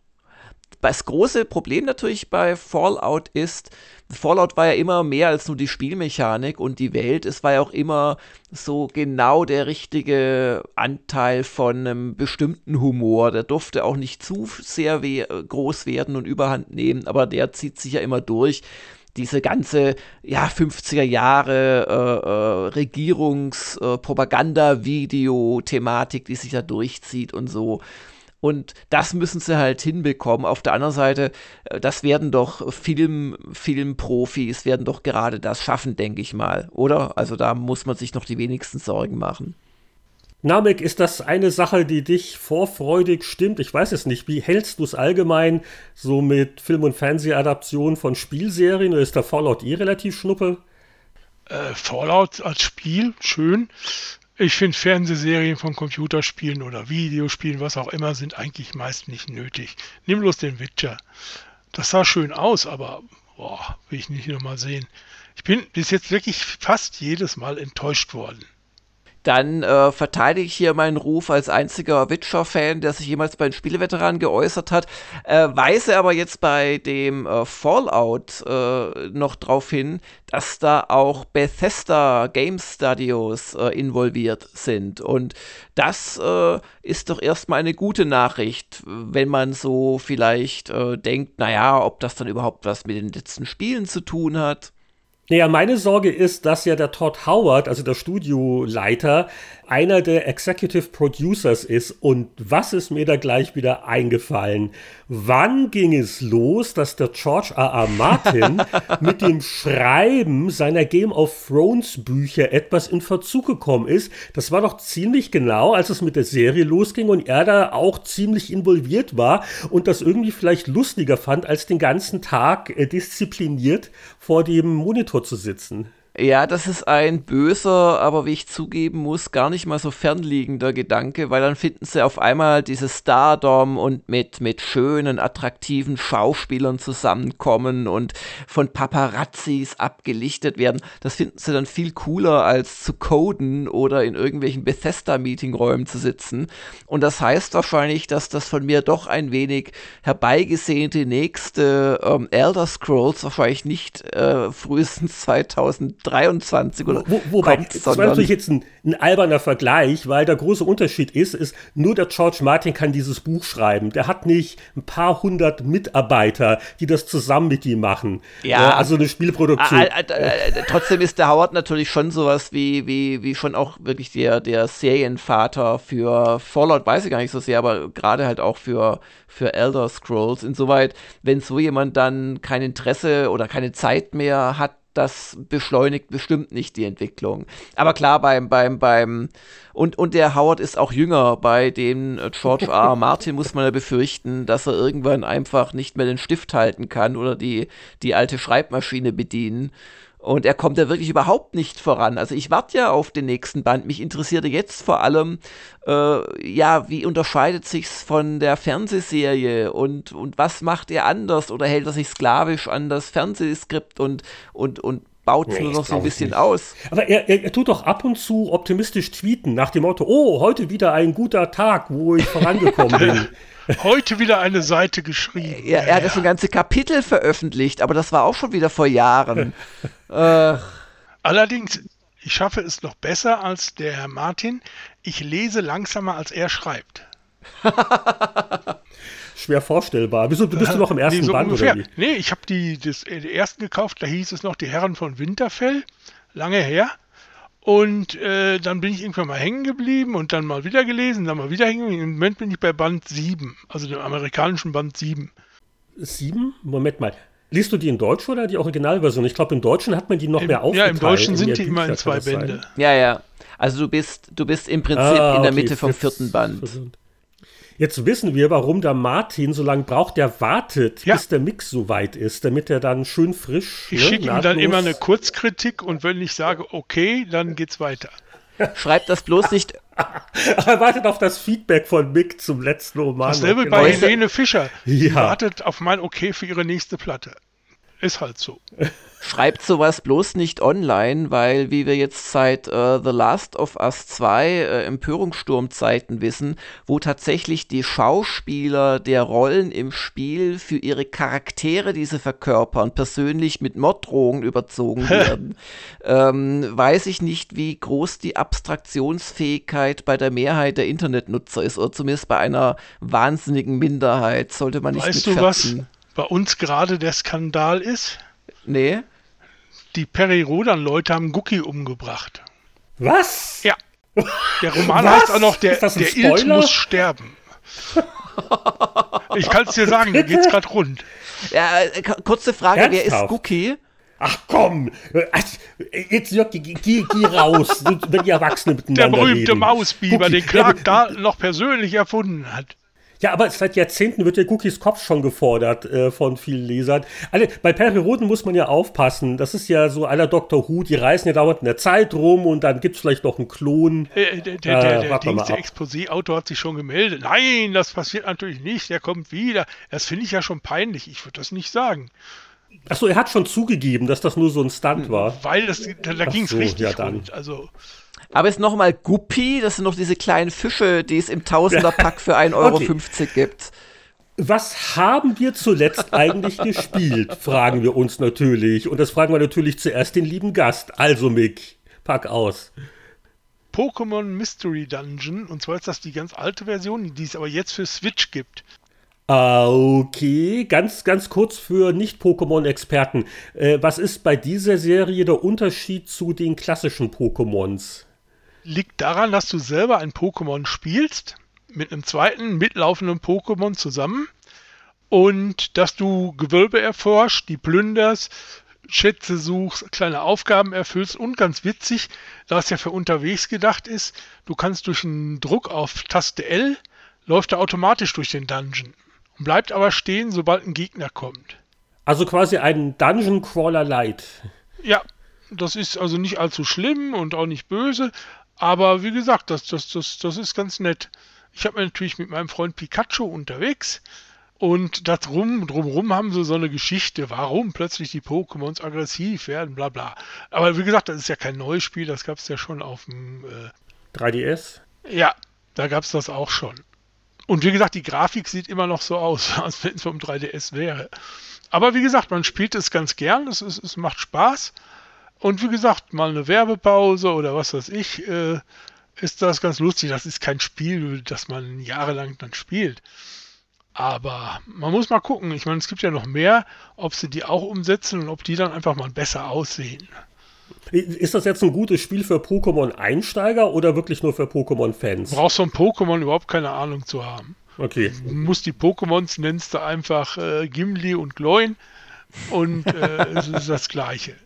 Das große Problem natürlich bei Fallout ist, Fallout war ja immer mehr als nur die Spielmechanik und die Welt. Es war ja auch immer so genau der richtige Anteil von einem bestimmten Humor. Der durfte auch nicht zu sehr we groß werden und überhand nehmen, aber der zieht sich ja immer durch diese ganze ja 50er Jahre äh, äh, Regierungs-Propaganda-Video-Thematik, äh, die sich da durchzieht und so. Und das müssen sie halt hinbekommen. Auf der anderen Seite, äh, das werden doch Film, Filmprofis, werden doch gerade das schaffen, denke ich mal, oder? Also da muss man sich noch die wenigsten Sorgen machen. Namek, ist das eine Sache, die dich vorfreudig stimmt? Ich weiß es nicht. Wie hältst du es allgemein so mit Film- und Fernsehadaptionen von Spielserien? Oder ist der Fallout eh relativ schnuppe? Äh, Fallout als Spiel, schön. Ich finde Fernsehserien von Computerspielen oder Videospielen, was auch immer, sind eigentlich meist nicht nötig. Nimm bloß den Witcher. Das sah schön aus, aber boah, will ich nicht nochmal sehen. Ich bin bis jetzt wirklich fast jedes Mal enttäuscht worden dann äh, verteidige ich hier meinen Ruf als einziger Witcher-Fan, der sich jemals bei den Spieleveteranen geäußert hat, äh, weise aber jetzt bei dem äh, Fallout äh, noch darauf hin, dass da auch Bethesda Game Studios äh, involviert sind. Und das äh, ist doch erstmal eine gute Nachricht, wenn man so vielleicht denkt, naja, ob das dann überhaupt was mit den letzten Spielen zu tun hat. Naja, meine Sorge ist, dass ja der Todd Howard, also der Studioleiter, einer der Executive Producers ist. Und was ist mir da gleich wieder eingefallen? Wann ging es los, dass der George R. R. Martin mit dem Schreiben seiner Game of Thrones Bücher etwas in Verzug gekommen ist? Das war doch ziemlich genau, als es mit der Serie losging und er da auch ziemlich involviert war und das irgendwie vielleicht lustiger fand, als den ganzen Tag äh, diszipliniert vor dem Monitor zu sitzen. Ja, das ist ein böser, aber wie ich zugeben muss, gar nicht mal so fernliegender Gedanke, weil dann finden sie auf einmal dieses Stardom und mit, mit schönen, attraktiven Schauspielern zusammenkommen und von Paparazzis abgelichtet werden. Das finden sie dann viel cooler, als zu coden oder in irgendwelchen Bethesda-Meetingräumen zu sitzen. Und das heißt wahrscheinlich, dass das von mir doch ein wenig herbeigesehnte nächste ähm, Elder Scrolls wahrscheinlich nicht äh, frühestens 2000 2023 oder wo, wobei, kommt, das war natürlich jetzt ein, ein, alberner Vergleich, weil der große Unterschied ist, ist, nur der George Martin kann dieses Buch schreiben. Der hat nicht ein paar hundert Mitarbeiter, die das zusammen mit ihm machen. Ja. Äh, also eine Spielproduktion. Äh, äh, trotzdem ist der Howard natürlich schon sowas wie, wie, wie schon auch wirklich der, der Serienvater für Fallout, weiß ich gar nicht so sehr, aber gerade halt auch für, für Elder Scrolls. Insoweit, wenn so jemand dann kein Interesse oder keine Zeit mehr hat, das beschleunigt bestimmt nicht die Entwicklung. Aber klar, beim, beim, beim, und, und der Howard ist auch jünger. Bei dem George R. R. Martin muss man ja befürchten, dass er irgendwann einfach nicht mehr den Stift halten kann oder die, die alte Schreibmaschine bedienen. Und er kommt ja wirklich überhaupt nicht voran. Also ich warte ja auf den nächsten Band. Mich interessierte jetzt vor allem, äh, ja, wie unterscheidet sich's von der Fernsehserie und, und was macht er anders oder hält er sich sklavisch an das Fernsehskript und, und, und baut es nee, nur noch so ein bisschen nicht. aus. Aber er, er, er, tut doch ab und zu optimistisch tweeten nach dem Motto, oh, heute wieder ein guter Tag, wo ich vorangekommen bin. Heute wieder eine Seite geschrieben. Ja, er hat ja schon ganze Kapitel veröffentlicht, aber das war auch schon wieder vor Jahren. äh. Allerdings, ich schaffe es noch besser als der Herr Martin. Ich lese langsamer, als er schreibt. Schwer vorstellbar. Bist du, bist du noch im ersten nee, so Band ungefähr. oder wie? Nee, ich habe die, das, den ersten gekauft, da hieß es noch die Herren von Winterfell. Lange her. Und äh, dann bin ich irgendwann mal hängen geblieben und dann mal wieder gelesen, dann mal wieder hängen geblieben. Im Moment bin ich bei Band 7, also dem amerikanischen Band 7. 7? Moment mal. Liest du die in Deutsch oder die Originalversion? Ich glaube, im Deutschen hat man die noch Im, mehr aufgeteilt. Ja, im Deutschen sind die immer in zwei Bände. Ja, ja. Also du bist, du bist im Prinzip ah, in der okay, Mitte vom vierten Band. Jetzt wissen wir, warum der Martin so lange braucht. Der wartet, ja. bis der Mix so weit ist, damit er dann schön frisch. Ich ne, schicke ihm dann immer eine Kurzkritik und wenn ich sage, okay, dann geht's weiter. Schreibt das bloß nicht. er wartet auf das Feedback von Mick zum letzten Roman. Dasselbe genau. bei Helene Fischer. Sie ja. wartet auf mein Okay für ihre nächste Platte. Ist halt so. Schreibt sowas bloß nicht online, weil, wie wir jetzt seit äh, The Last of Us 2 äh, Empörungssturmzeiten wissen, wo tatsächlich die Schauspieler der Rollen im Spiel für ihre Charaktere, die sie verkörpern, persönlich mit Morddrohungen überzogen werden, ähm, weiß ich nicht, wie groß die Abstraktionsfähigkeit bei der Mehrheit der Internetnutzer ist, oder zumindest bei einer wahnsinnigen Minderheit, sollte man nicht Weißt du, was bei uns gerade der Skandal ist? Nee die Peri-Rodan-Leute haben Gucki umgebracht. Was? Ja. Der Roman heißt auch noch, der, der Ilt muss sterben. ich kann es dir sagen, da geht's gerade rund. Ja, äh, kurze Frage, Ernsthaft? wer ist Guki? Ach komm, jetzt Jörg, geh, geh, geh raus, wenn die Erwachsenen miteinander Der berühmte reden. Mausbiber, den Clark da noch persönlich erfunden hat. Ja, aber seit Jahrzehnten wird der Cookies Kopf schon gefordert äh, von vielen Lesern. Alle, bei Perioden muss man ja aufpassen. Das ist ja so aller Dr. Who, die reisen ja dauernd in der Zeit rum und dann gibt es vielleicht noch einen Klon. Äh, der der, der, äh, der, der Exposé-Autor hat sich schon gemeldet. Nein, das passiert natürlich nicht. Der kommt wieder. Das finde ich ja schon peinlich. Ich würde das nicht sagen. Achso, er hat schon zugegeben, dass das nur so ein Stunt war. Weil das, da, da ging es so, richtig ja, dann. Rund. Also. Aber es ist nochmal Guppi, das sind noch diese kleinen Fische, die es im Tausenderpack für 1,50 Euro okay. gibt. Was haben wir zuletzt eigentlich gespielt, fragen wir uns natürlich. Und das fragen wir natürlich zuerst den lieben Gast. Also Mick, pack aus. Pokémon Mystery Dungeon. Und zwar ist das die ganz alte Version, die es aber jetzt für Switch gibt. Okay, ganz, ganz kurz für Nicht-Pokémon-Experten. Äh, was ist bei dieser Serie der Unterschied zu den klassischen Pokémons? Liegt daran, dass du selber ein Pokémon spielst, mit einem zweiten mitlaufenden Pokémon zusammen und dass du Gewölbe erforscht, die plünderst, Schätze suchst, kleine Aufgaben erfüllst und ganz witzig, da es ja für unterwegs gedacht ist, du kannst durch einen Druck auf Taste L, läuft er automatisch durch den Dungeon und bleibt aber stehen, sobald ein Gegner kommt. Also quasi ein Dungeon Crawler Light. Ja, das ist also nicht allzu schlimm und auch nicht böse, aber wie gesagt, das, das, das, das ist ganz nett. Ich habe natürlich mit meinem Freund Pikachu unterwegs und darum, drumherum haben sie so eine Geschichte, warum plötzlich die Pokémons aggressiv werden, bla bla. Aber wie gesagt, das ist ja kein neues Spiel, das gab es ja schon auf dem äh, 3DS. Ja, da gab es das auch schon. Und wie gesagt, die Grafik sieht immer noch so aus, als wenn es vom 3DS wäre. Aber wie gesagt, man spielt es ganz gern, es, es, es macht Spaß. Und wie gesagt, mal eine Werbepause oder was weiß ich, äh, ist das ganz lustig. Das ist kein Spiel, das man jahrelang dann spielt. Aber man muss mal gucken. Ich meine, es gibt ja noch mehr, ob sie die auch umsetzen und ob die dann einfach mal besser aussehen. Ist das jetzt ein gutes Spiel für Pokémon-Einsteiger oder wirklich nur für Pokémon-Fans? Du brauchst von Pokémon überhaupt keine Ahnung zu haben. Okay. Du musst die Pokémons nennst du einfach äh, Gimli und Gloin und äh, es ist das Gleiche.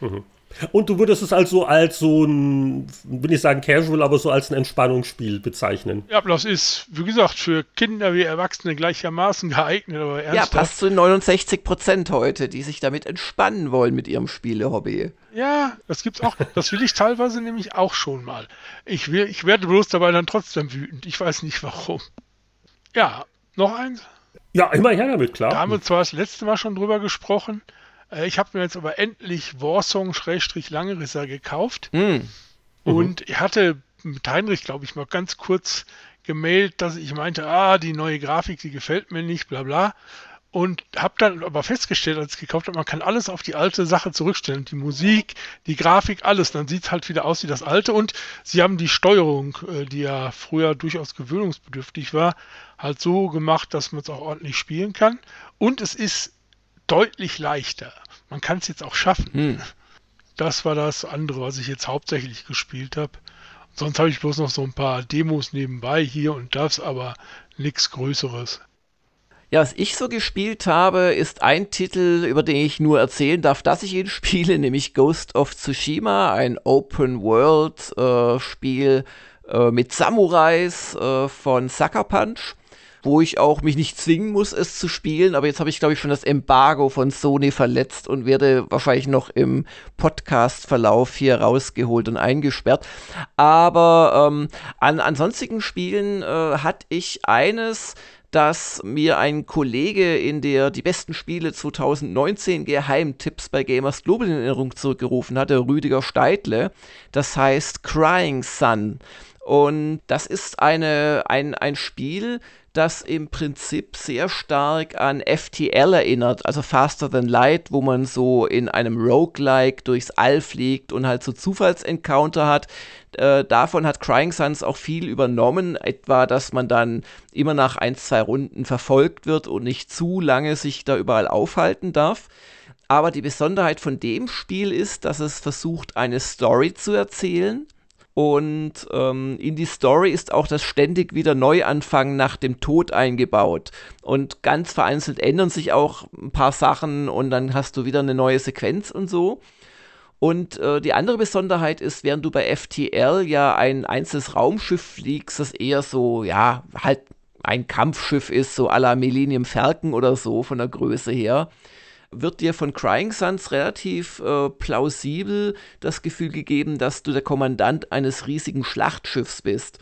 Mhm. Und du würdest es also als so ein, will ich sagen casual, aber so als ein Entspannungsspiel bezeichnen. Ja, das ist, wie gesagt, für Kinder wie Erwachsene gleichermaßen geeignet, aber ernsthaft. Ja, passt zu 69 Prozent heute, die sich damit entspannen wollen mit ihrem Spielehobby. Ja, das gibt's auch. Das will ich teilweise nämlich auch schon mal. Ich, will, ich werde bloß dabei dann trotzdem wütend. Ich weiß nicht warum. Ja, noch eins? Ja, immer her damit, klar. Da haben wir zwar das letzte Mal schon drüber gesprochen. Äh, ich habe mir jetzt aber endlich Warsong-Langerisser gekauft. Mm. Und ich hatte mit Heinrich, glaube ich, mal ganz kurz gemailt, dass ich meinte, ah, die neue Grafik, die gefällt mir nicht, bla bla. Und habe dann aber festgestellt, als ich gekauft habe, man kann alles auf die alte Sache zurückstellen. Die Musik, die Grafik, alles. Dann sieht es halt wieder aus wie das alte. Und sie haben die Steuerung, äh, die ja früher durchaus gewöhnungsbedürftig war, halt so gemacht, dass man es auch ordentlich spielen kann. Und es ist deutlich leichter. Man kann es jetzt auch schaffen. Hm. Das war das andere, was ich jetzt hauptsächlich gespielt habe. Sonst habe ich bloß noch so ein paar Demos nebenbei hier und das, aber nichts Größeres. Ja, was ich so gespielt habe, ist ein Titel, über den ich nur erzählen darf, dass ich ihn spiele, nämlich Ghost of Tsushima, ein Open-World-Spiel äh, äh, mit Samurais äh, von Sucker Punch wo ich auch mich nicht zwingen muss, es zu spielen. Aber jetzt habe ich, glaube ich, schon das Embargo von Sony verletzt und werde wahrscheinlich noch im Podcast-Verlauf hier rausgeholt und eingesperrt. Aber ähm, an, an sonstigen Spielen äh, hatte ich eines, dass mir ein Kollege in der die besten Spiele 2019 Geheimtipps bei Gamers Global in Erinnerung zurückgerufen hatte, Rüdiger Steidle. Das heißt Crying Sun. Und das ist eine, ein, ein Spiel, das im Prinzip sehr stark an FTL erinnert, also Faster Than Light, wo man so in einem Roguelike durchs All fliegt und halt so Zufallsencounter hat. Äh, davon hat Crying Suns auch viel übernommen, etwa, dass man dann immer nach ein, zwei Runden verfolgt wird und nicht zu lange sich da überall aufhalten darf. Aber die Besonderheit von dem Spiel ist, dass es versucht, eine Story zu erzählen und ähm, in die Story ist auch das ständig wieder Neuanfangen nach dem Tod eingebaut. Und ganz vereinzelt ändern sich auch ein paar Sachen und dann hast du wieder eine neue Sequenz und so. Und äh, die andere Besonderheit ist, während du bei FTL ja ein einzelnes Raumschiff fliegst, das eher so, ja, halt ein Kampfschiff ist, so à la Millennium Falcon oder so von der Größe her, wird dir von Crying Suns relativ äh, plausibel das Gefühl gegeben, dass du der Kommandant eines riesigen Schlachtschiffs bist.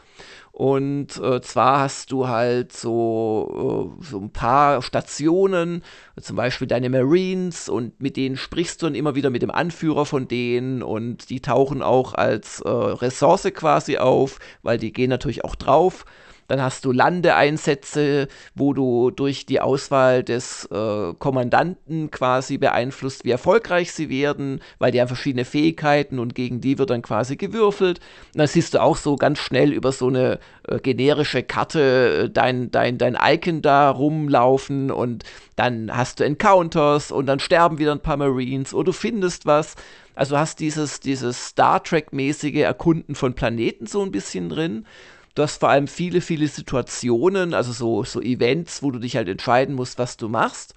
Und äh, zwar hast du halt so, äh, so ein paar Stationen, zum Beispiel deine Marines, und mit denen sprichst du dann immer wieder mit dem Anführer von denen und die tauchen auch als äh, Ressource quasi auf, weil die gehen natürlich auch drauf. Dann hast du Landeeinsätze, wo du durch die Auswahl des äh, Kommandanten quasi beeinflusst, wie erfolgreich sie werden, weil die haben verschiedene Fähigkeiten und gegen die wird dann quasi gewürfelt. Und dann siehst du auch so ganz schnell über so eine äh, generische Karte äh, dein, dein, dein Icon da rumlaufen und dann hast du Encounters und dann sterben wieder ein paar Marines oder du findest was. Also hast dieses, dieses Star Trek-mäßige Erkunden von Planeten so ein bisschen drin. Du hast vor allem viele, viele Situationen, also so, so Events, wo du dich halt entscheiden musst, was du machst.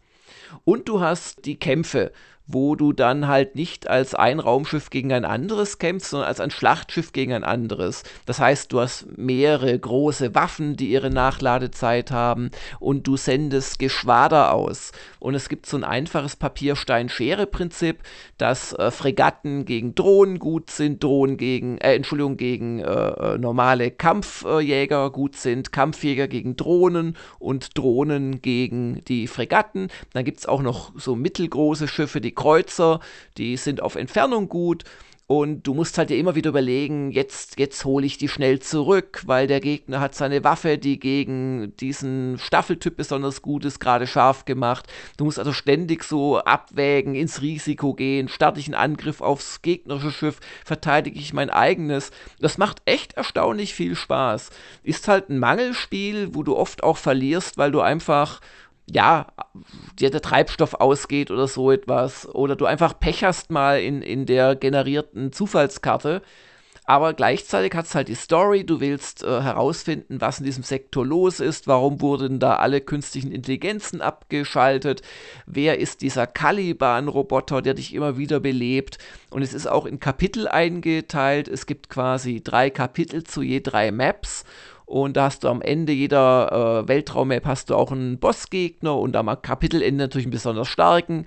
Und du hast die Kämpfe wo du dann halt nicht als ein Raumschiff gegen ein anderes kämpfst, sondern als ein Schlachtschiff gegen ein anderes. Das heißt, du hast mehrere große Waffen, die ihre Nachladezeit haben und du sendest Geschwader aus. Und es gibt so ein einfaches Papierstein-Schere-Prinzip, dass äh, Fregatten gegen Drohnen gut sind, Drohnen gegen, äh, Entschuldigung, gegen äh, äh normale Kampfjäger gut sind, Kampfjäger gegen Drohnen und Drohnen gegen die Fregatten. Dann gibt es auch noch so mittelgroße Schiffe, die Kreuzer, die sind auf Entfernung gut. Und du musst halt dir immer wieder überlegen, jetzt, jetzt hole ich die schnell zurück, weil der Gegner hat seine Waffe, die gegen diesen Staffeltyp besonders gut ist, gerade scharf gemacht. Du musst also ständig so abwägen, ins Risiko gehen, starte ich einen Angriff aufs gegnerische Schiff, verteidige ich mein eigenes. Das macht echt erstaunlich viel Spaß. Ist halt ein Mangelspiel, wo du oft auch verlierst, weil du einfach ja, dir der Treibstoff ausgeht oder so etwas. Oder du einfach Pech hast mal in, in der generierten Zufallskarte. Aber gleichzeitig hat es halt die Story, du willst äh, herausfinden, was in diesem Sektor los ist, warum wurden da alle künstlichen Intelligenzen abgeschaltet, wer ist dieser Caliban-Roboter, der dich immer wieder belebt. Und es ist auch in Kapitel eingeteilt, es gibt quasi drei Kapitel zu je drei Maps und da hast du am Ende jeder äh, Weltraummap hast du auch einen Bossgegner und am Kapitelende natürlich einen besonders starken.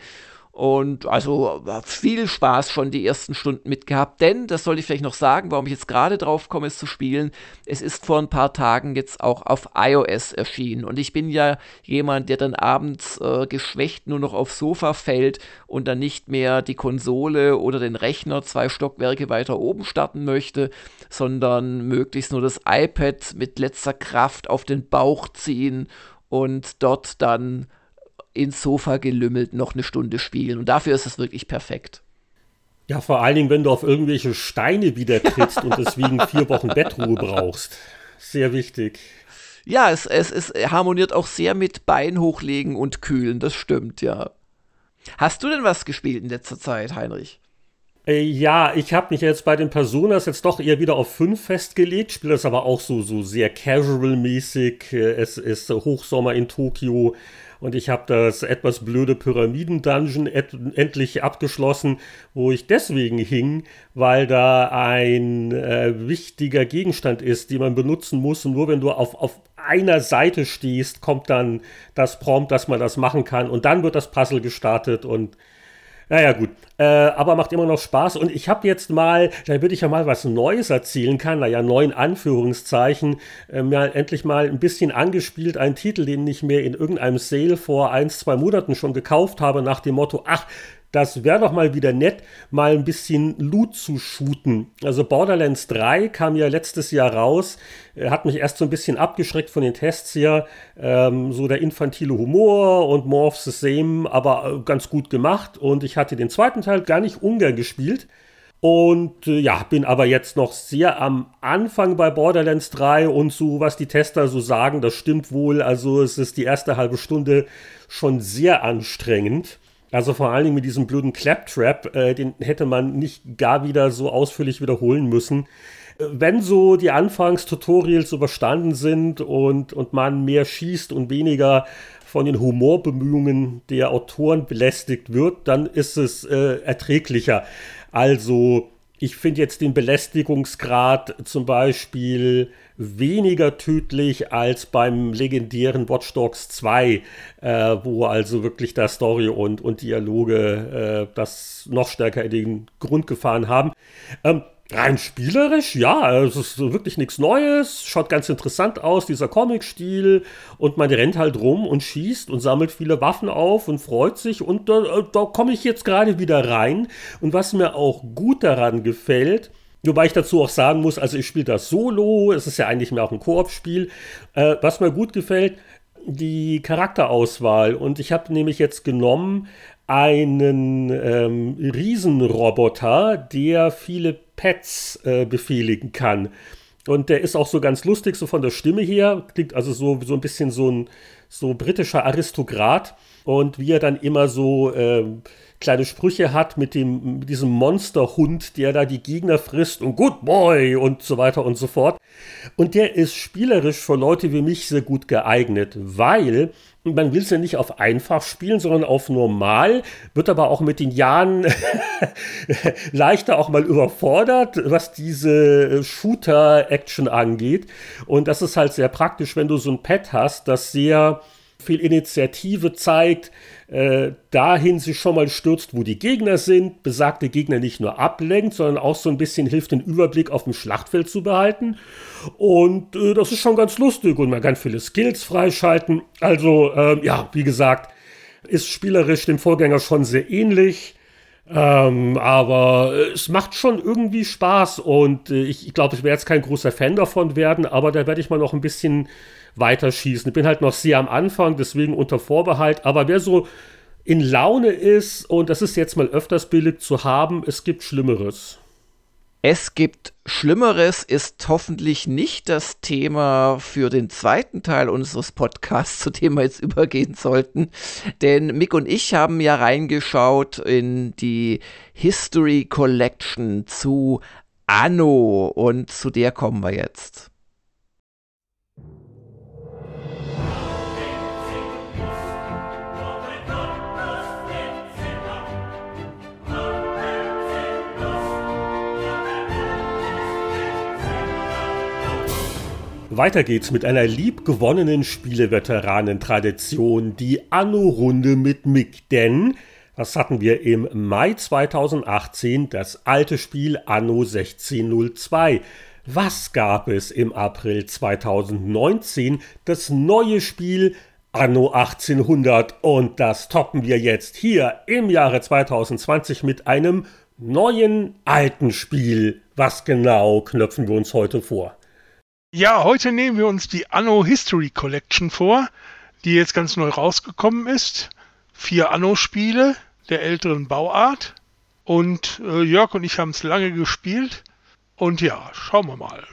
Und also viel Spaß schon die ersten Stunden mitgehabt. Denn, das sollte ich vielleicht noch sagen, warum ich jetzt gerade drauf komme, es zu spielen. Es ist vor ein paar Tagen jetzt auch auf iOS erschienen. Und ich bin ja jemand, der dann abends äh, geschwächt nur noch aufs Sofa fällt und dann nicht mehr die Konsole oder den Rechner zwei Stockwerke weiter oben starten möchte, sondern möglichst nur das iPad mit letzter Kraft auf den Bauch ziehen und dort dann ins Sofa gelümmelt noch eine Stunde spielen. Und dafür ist es wirklich perfekt. Ja, vor allen Dingen, wenn du auf irgendwelche Steine wieder trittst und deswegen vier Wochen Bettruhe brauchst. Sehr wichtig. Ja, es, es, es harmoniert auch sehr mit Bein hochlegen und kühlen, das stimmt, ja. Hast du denn was gespielt in letzter Zeit, Heinrich? Äh, ja, ich habe mich jetzt bei den Personas jetzt doch eher wieder auf fünf festgelegt, spiele das aber auch so, so sehr casual-mäßig. Äh, es ist Hochsommer in Tokio und ich habe das etwas blöde Pyramiden-Dungeon endlich abgeschlossen, wo ich deswegen hing, weil da ein äh, wichtiger Gegenstand ist, den man benutzen muss. Und nur wenn du auf, auf einer Seite stehst, kommt dann das Prompt, dass man das machen kann. Und dann wird das Puzzle gestartet und naja, gut. Äh, aber macht immer noch Spaß. Und ich habe jetzt mal, damit ich ja mal was Neues erzählen kann, naja, neuen Anführungszeichen, äh, mir endlich mal ein bisschen angespielt. Ein Titel, den ich mir in irgendeinem Sale vor ein, zwei Monaten schon gekauft habe, nach dem Motto, ach, das wäre doch mal wieder nett, mal ein bisschen Loot zu shooten. Also Borderlands 3 kam ja letztes Jahr raus, hat mich erst so ein bisschen abgeschreckt von den Tests hier. Ähm, so der infantile Humor und More of the Same, aber äh, ganz gut gemacht. Und ich hatte den zweiten Teil gar nicht ungern gespielt. Und äh, ja, bin aber jetzt noch sehr am Anfang bei Borderlands 3 und so, was die Tester so sagen, das stimmt wohl. Also es ist die erste halbe Stunde schon sehr anstrengend. Also vor allen Dingen mit diesem blöden Claptrap, äh, den hätte man nicht gar wieder so ausführlich wiederholen müssen. Äh, wenn so die Anfangstutorials überstanden sind und, und man mehr schießt und weniger von den Humorbemühungen der Autoren belästigt wird, dann ist es äh, erträglicher. Also ich finde jetzt den Belästigungsgrad zum Beispiel weniger tödlich als beim legendären Watch Dogs 2, äh, wo also wirklich da Story und, und Dialoge äh, das noch stärker in den Grund gefahren haben. Ähm, Rein spielerisch, ja, es ist wirklich nichts Neues, schaut ganz interessant aus, dieser Comic-Stil. Und man rennt halt rum und schießt und sammelt viele Waffen auf und freut sich. Und da, da komme ich jetzt gerade wieder rein. Und was mir auch gut daran gefällt, Wobei ich dazu auch sagen muss, also ich spiele das solo, es ist ja eigentlich mehr auch ein Koop-Spiel. Äh, was mir gut gefällt, die Charakterauswahl. Und ich habe nämlich jetzt genommen einen ähm, Riesenroboter, der viele Pets äh, befehligen kann. Und der ist auch so ganz lustig, so von der Stimme her. Klingt also so, so ein bisschen so ein so britischer Aristokrat. Und wie er dann immer so äh, kleine Sprüche hat mit, dem, mit diesem Monsterhund, der da die Gegner frisst und Good Boy und so weiter und so fort. Und der ist spielerisch für Leute wie mich sehr gut geeignet, weil man will es ja nicht auf einfach spielen, sondern auf normal, wird aber auch mit den Jahren leichter auch mal überfordert, was diese Shooter-Action angeht. Und das ist halt sehr praktisch, wenn du so ein Pad hast, das sehr viel Initiative zeigt, äh, dahin sich schon mal stürzt, wo die Gegner sind, besagte Gegner nicht nur ablenkt, sondern auch so ein bisschen hilft, den Überblick auf dem Schlachtfeld zu behalten. Und äh, das ist schon ganz lustig und man kann viele Skills freischalten. Also, äh, ja, wie gesagt, ist spielerisch dem Vorgänger schon sehr ähnlich. Ähm, aber es macht schon irgendwie Spaß und äh, ich, ich glaube, ich werde jetzt kein großer Fan davon werden, aber da werde ich mal noch ein bisschen weiter schießen. Ich bin halt noch sehr am Anfang, deswegen unter Vorbehalt, aber wer so in Laune ist und das ist jetzt mal öfters billig zu haben, es gibt Schlimmeres. Es gibt Schlimmeres ist hoffentlich nicht das Thema für den zweiten Teil unseres Podcasts, zu dem wir jetzt übergehen sollten. Denn Mick und ich haben ja reingeschaut in die History Collection zu Anno und zu der kommen wir jetzt. Weiter geht's mit einer liebgewonnenen Spieleveteranentradition, die Anno-Runde mit Mick. Denn, was hatten wir im Mai 2018? Das alte Spiel Anno 1602. Was gab es im April 2019? Das neue Spiel Anno 1800. Und das toppen wir jetzt hier im Jahre 2020 mit einem neuen alten Spiel. Was genau knöpfen wir uns heute vor? Ja, heute nehmen wir uns die Anno History Collection vor, die jetzt ganz neu rausgekommen ist. Vier Anno-Spiele der älteren Bauart. Und äh, Jörg und ich haben es lange gespielt. Und ja, schauen wir mal.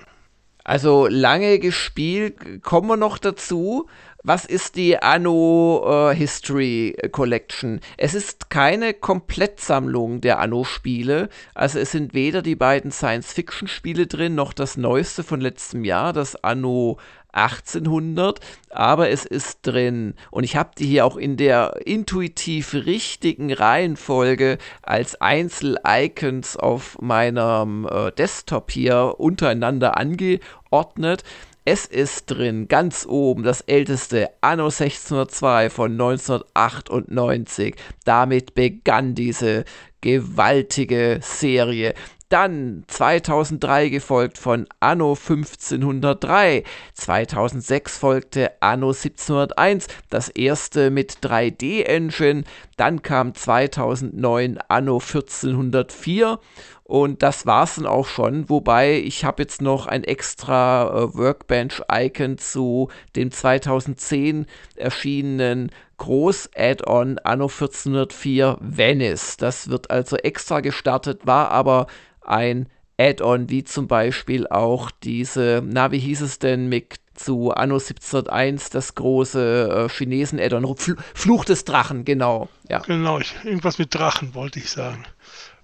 Also lange gespielt, kommen wir noch dazu. Was ist die Anno äh, History Collection? Es ist keine Komplettsammlung der Anno-Spiele. Also es sind weder die beiden Science-Fiction-Spiele drin, noch das neueste von letztem Jahr, das Anno 1800, aber es ist drin und ich habe die hier auch in der intuitiv richtigen Reihenfolge als Einzel-Icons auf meinem äh, Desktop hier untereinander angeordnet. Es ist drin, ganz oben, das älteste Anno 1602 von 1998. Damit begann diese gewaltige Serie. Dann 2003 gefolgt von Anno 1503. 2006 folgte Anno 1701, das erste mit 3D-Engine. Dann kam 2009 Anno 1404 und das war's dann auch schon. Wobei ich habe jetzt noch ein extra äh, Workbench-Icon zu dem 2010 erschienenen Groß-Add-on Anno 1404 Venice. Das wird also extra gestartet, war aber ein Add-on, wie zum Beispiel auch diese, na, wie hieß es denn, mit zu Anno 1701, das große äh, Chinesen-Add-on, Fluch des Drachen, genau. Ja. Genau, ich, irgendwas mit Drachen wollte ich sagen.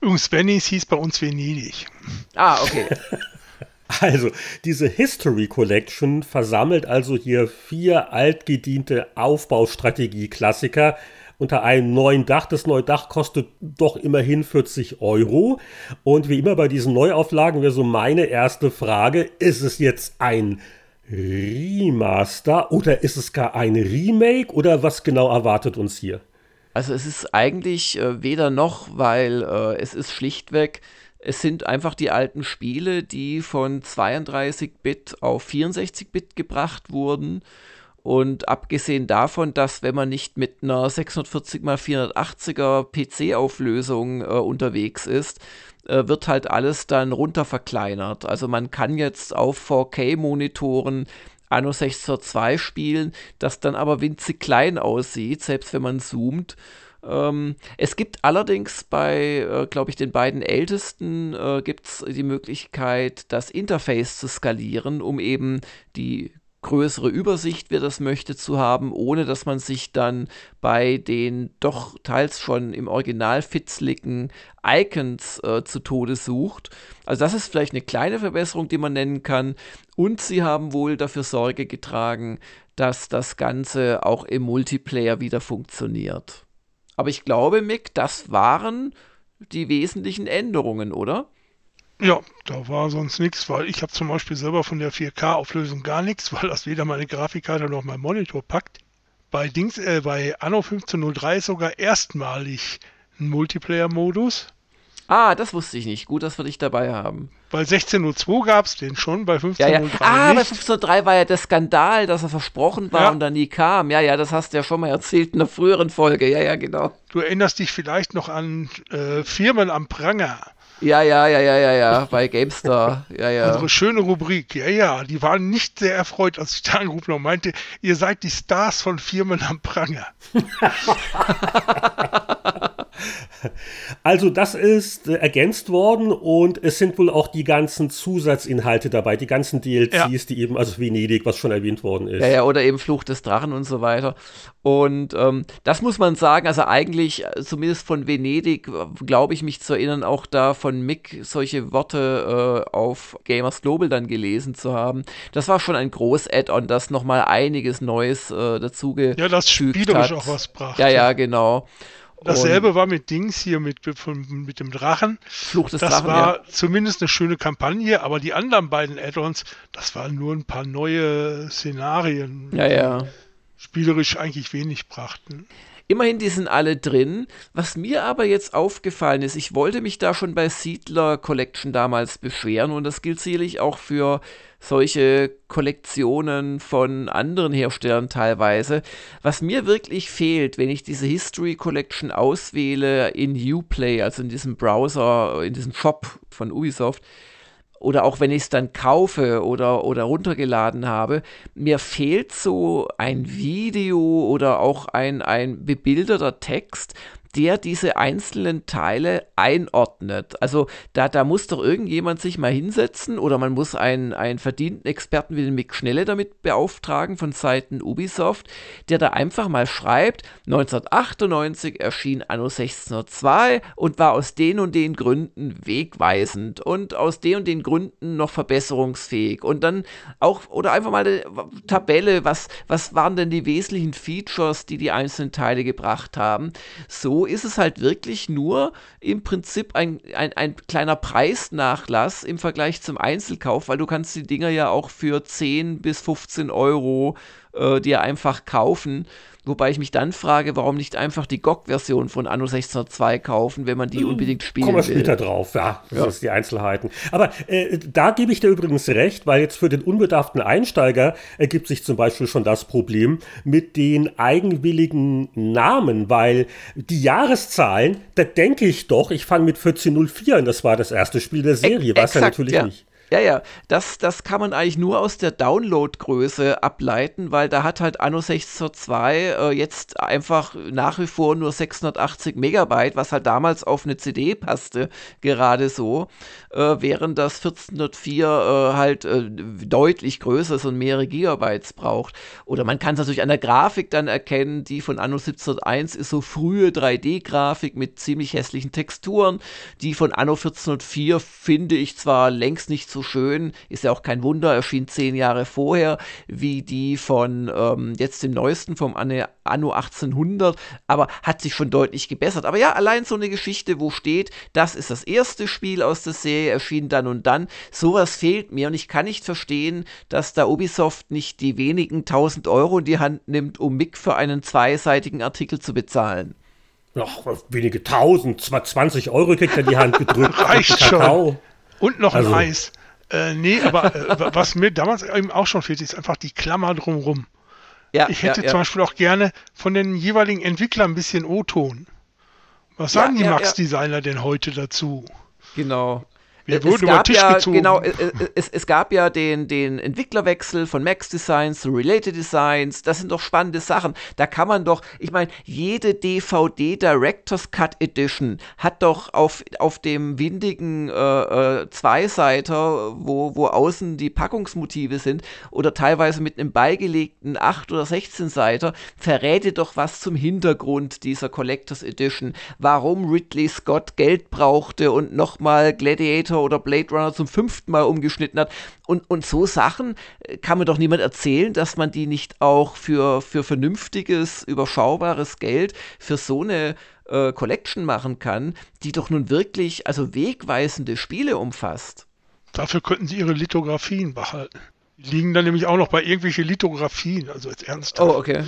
Übrigens, Venice hieß bei uns Venedig. Ah, okay. Also, diese History Collection versammelt also hier vier altgediente Aufbaustrategie-Klassiker unter einem neuen Dach. Das neue Dach kostet doch immerhin 40 Euro. Und wie immer bei diesen Neuauflagen wäre so meine erste Frage, ist es jetzt ein Remaster oder ist es gar ein Remake oder was genau erwartet uns hier? Also es ist eigentlich äh, weder noch, weil äh, es ist schlichtweg, es sind einfach die alten Spiele, die von 32-Bit auf 64-Bit gebracht wurden. Und abgesehen davon, dass wenn man nicht mit einer 640x480er PC-Auflösung äh, unterwegs ist, äh, wird halt alles dann runter verkleinert. Also man kann jetzt auf 4K-Monitoren Anno 1602 spielen, das dann aber winzig klein aussieht, selbst wenn man zoomt. Ähm, es gibt allerdings bei, äh, glaube ich, den beiden ältesten äh, es die Möglichkeit, das Interface zu skalieren, um eben die größere Übersicht, wer das möchte, zu haben, ohne dass man sich dann bei den doch teils schon im Original fitzligen Icons äh, zu Tode sucht. Also das ist vielleicht eine kleine Verbesserung, die man nennen kann. Und sie haben wohl dafür Sorge getragen, dass das Ganze auch im Multiplayer wieder funktioniert. Aber ich glaube, Mick, das waren die wesentlichen Änderungen, oder? Ja, da war sonst nichts, weil ich habe zum Beispiel selber von der 4K-Auflösung gar nichts, weil das weder meine Grafikkarte noch mein Monitor packt. Bei Dings, äh, bei Anno 1503 ist sogar erstmalig ein Multiplayer-Modus. Ah, das wusste ich nicht. Gut, dass wir dich dabei haben. Bei 16.02 gab es den schon, bei 15.03 ja, ja. Ah, nicht. bei 15.03 war ja der Skandal, dass er versprochen war ja. und dann nie kam. Ja, ja, das hast du ja schon mal erzählt in einer früheren Folge. Ja, ja, genau. Du erinnerst dich vielleicht noch an äh, Firmen am Pranger. Ja, ja, ja, ja, ja, ja, bei GameStar. Ja, ja. Unsere schöne Rubrik. Ja, ja, die waren nicht sehr erfreut, als ich da angerufen habe und meinte, ihr seid die Stars von Firmen am Pranger. Also das ist äh, ergänzt worden und es sind wohl auch die ganzen Zusatzinhalte dabei, die ganzen DLCs, ja. die eben, also Venedig, was schon erwähnt worden ist. Ja, ja, oder eben Fluch des Drachen und so weiter. Und ähm, das muss man sagen, also eigentlich, äh, zumindest von Venedig, glaube ich mich zu erinnern, auch da von Mick solche Worte äh, auf Gamers Global dann gelesen zu haben. Das war schon ein groß Add-on, das nochmal einiges Neues äh, dazu Ja, das spielerisch auch was brachte. Ja, ja, genau. Dasselbe war mit Dings hier mit, mit dem Drachen. Fluch des das Drachen. Das war ja. zumindest eine schöne Kampagne, aber die anderen beiden Add-ons, das waren nur ein paar neue Szenarien. Ja, ja. Spielerisch eigentlich wenig brachten. Immerhin, die sind alle drin. Was mir aber jetzt aufgefallen ist, ich wollte mich da schon bei Siedler Collection damals beschweren und das gilt sicherlich auch für solche Kollektionen von anderen Herstellern teilweise. Was mir wirklich fehlt, wenn ich diese History Collection auswähle in Uplay, also in diesem Browser, in diesem Shop von Ubisoft, oder auch wenn ich es dann kaufe oder, oder runtergeladen habe, mir fehlt so ein Video oder auch ein, ein bebilderter Text, der diese einzelnen Teile einordnet. Also da, da muss doch irgendjemand sich mal hinsetzen oder man muss einen, einen verdienten Experten wie den Mick Schnelle damit beauftragen von Seiten Ubisoft, der da einfach mal schreibt, 1998 erschien Anno 1602 und war aus den und den Gründen wegweisend und aus den und den Gründen noch verbesserungsfähig und dann auch, oder einfach mal eine Tabelle, was, was waren denn die wesentlichen Features, die die einzelnen Teile gebracht haben. So ist es halt wirklich nur im Prinzip ein, ein, ein kleiner Preisnachlass im Vergleich zum Einzelkauf, weil du kannst die Dinger ja auch für 10 bis 15 Euro äh, dir einfach kaufen. Wobei ich mich dann frage, warum nicht einfach die GOG-Version von Anno 1602 kaufen, wenn man die hm, unbedingt spielen Kommen wir später drauf, ja, das ja. ist die Einzelheiten. Aber äh, da gebe ich dir übrigens recht, weil jetzt für den unbedarften Einsteiger ergibt sich zum Beispiel schon das Problem mit den eigenwilligen Namen, weil die Jahreszahlen, da denke ich doch, ich fange mit 1404 an, das war das erste Spiel der Serie, war es ja natürlich ja. nicht. Ja, ja, das, das kann man eigentlich nur aus der Downloadgröße ableiten, weil da hat halt Anno 16.2 äh, jetzt einfach nach wie vor nur 680 Megabyte, was halt damals auf eine CD passte, gerade so, äh, während das 1404 äh, halt äh, deutlich größer ist und mehrere Gigabytes braucht. Oder man kann es natürlich an der Grafik dann erkennen, die von Anno 1701 ist so frühe 3D-Grafik mit ziemlich hässlichen Texturen. Die von Anno 1404 finde ich zwar längst nicht so so schön, ist ja auch kein Wunder, erschien zehn Jahre vorher, wie die von ähm, jetzt dem neuesten, vom Anno 1800, aber hat sich schon deutlich gebessert. Aber ja, allein so eine Geschichte, wo steht, das ist das erste Spiel aus der Serie, erschien dann und dann, sowas fehlt mir und ich kann nicht verstehen, dass da Ubisoft nicht die wenigen tausend Euro in die Hand nimmt, um Mick für einen zweiseitigen Artikel zu bezahlen. Ach, wenige tausend, 20 Euro kriegt er die Hand gedrückt. Reicht schon. Und noch also. ein Eis. Äh, nee, aber äh, was mir damals eben auch schon fehlt, ist einfach die Klammer drumrum. Ja, ich hätte ja, zum Beispiel auch gerne von den jeweiligen Entwicklern ein bisschen O-Ton. Was sagen die Max-Designer denn heute dazu? Genau. Wir wurden über Tisch ja, gezogen. Genau, es, es, es, gab ja den, den Entwicklerwechsel von Max Designs zu Related Designs. Das sind doch spannende Sachen. Da kann man doch, ich meine, jede DVD Director's Cut Edition hat doch auf, auf dem windigen äh, äh, Zweiseiter, wo, wo außen die Packungsmotive sind, oder teilweise mit einem beigelegten 8 oder 16 Seiter, verräte doch was zum Hintergrund dieser Collectors Edition. Warum Ridley Scott Geld brauchte und nochmal Gladiator Terminator oder Blade Runner zum fünften Mal umgeschnitten hat. Und, und so Sachen äh, kann mir doch niemand erzählen, dass man die nicht auch für, für vernünftiges, überschaubares Geld für so eine äh, Collection machen kann, die doch nun wirklich, also wegweisende Spiele umfasst. Dafür könnten sie ihre Lithografien behalten. Die liegen dann nämlich auch noch bei irgendwelchen Lithografien, also jetzt ernsthaft. Oh, okay.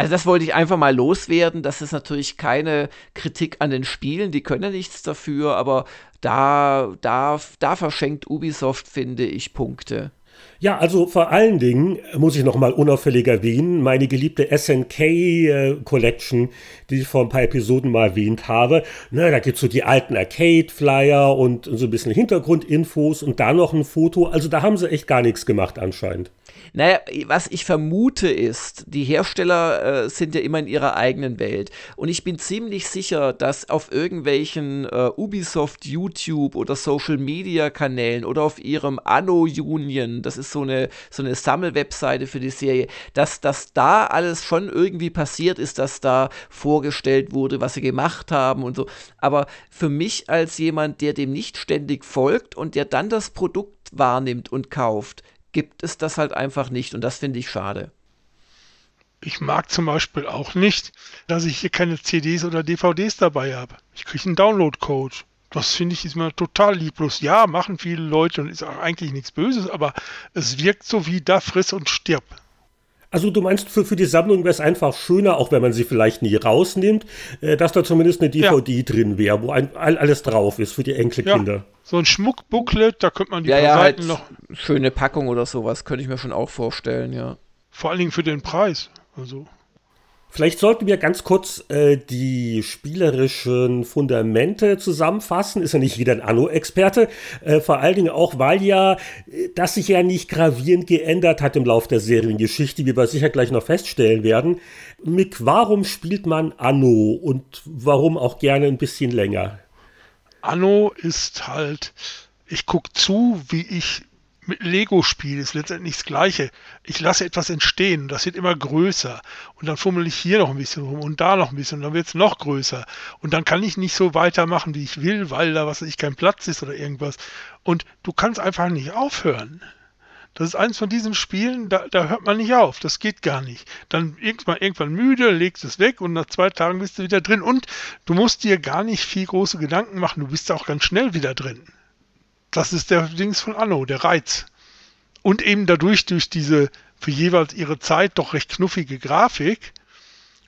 Also das wollte ich einfach mal loswerden. Das ist natürlich keine Kritik an den Spielen, die können ja nichts dafür, aber da, da, da verschenkt Ubisoft, finde ich, Punkte. Ja, also vor allen Dingen muss ich nochmal unauffällig erwähnen, meine geliebte SNK äh, Collection, die ich vor ein paar Episoden mal erwähnt habe. Na, da gibt's so die alten Arcade-Flyer und so ein bisschen Hintergrundinfos und da noch ein Foto. Also da haben sie echt gar nichts gemacht anscheinend. Naja, was ich vermute ist, die Hersteller äh, sind ja immer in ihrer eigenen Welt. Und ich bin ziemlich sicher, dass auf irgendwelchen äh, Ubisoft YouTube oder Social Media Kanälen oder auf ihrem Anno Union, das ist so eine, so eine Sammelwebseite für die Serie, dass das da alles schon irgendwie passiert ist, dass da vorgestellt wurde, was sie gemacht haben und so. Aber für mich als jemand, der dem nicht ständig folgt und der dann das Produkt wahrnimmt und kauft, gibt es das halt einfach nicht und das finde ich schade. Ich mag zum Beispiel auch nicht, dass ich hier keine CDs oder DVDs dabei habe. Ich kriege einen Download-Code. Das finde ich ist mir total lieblos. Ja, machen viele Leute und ist auch eigentlich nichts Böses, aber es wirkt so wie da friss und stirb. Also du meinst, für, für die Sammlung wäre es einfach schöner, auch wenn man sie vielleicht nie rausnimmt, äh, dass da zumindest eine DVD ja. drin wäre, wo ein, alles drauf ist für die Enkelkinder. Ja. So ein Schmuckbooklet, da könnte man die ja, ja, Seiten halt noch. Schöne Packung oder sowas, könnte ich mir schon auch vorstellen, ja. Vor allen Dingen für den Preis. Also. Vielleicht sollten wir ganz kurz äh, die spielerischen Fundamente zusammenfassen. Ist ja nicht jeder ein Anno-Experte. Äh, vor allen Dingen auch, weil ja äh, das sich ja nicht gravierend geändert hat im Lauf der Seriengeschichte, wie wir sicher gleich noch feststellen werden. Mick, warum spielt man Anno und warum auch gerne ein bisschen länger? Anno ist halt, ich gucke zu, wie ich mit Lego spiele, ist letztendlich das Gleiche. Ich lasse etwas entstehen, das wird immer größer. Und dann fummel ich hier noch ein bisschen rum und da noch ein bisschen und dann wird es noch größer. Und dann kann ich nicht so weitermachen, wie ich will, weil da was ich kein Platz ist oder irgendwas. Und du kannst einfach nicht aufhören. Das ist eins von diesen Spielen, da, da hört man nicht auf. Das geht gar nicht. Dann irgendwann, irgendwann müde, legst es weg und nach zwei Tagen bist du wieder drin. Und du musst dir gar nicht viel große Gedanken machen. Du bist auch ganz schnell wieder drin. Das ist der Dings von Anno, der Reiz. Und eben dadurch, durch diese für jeweils ihre Zeit doch recht knuffige Grafik,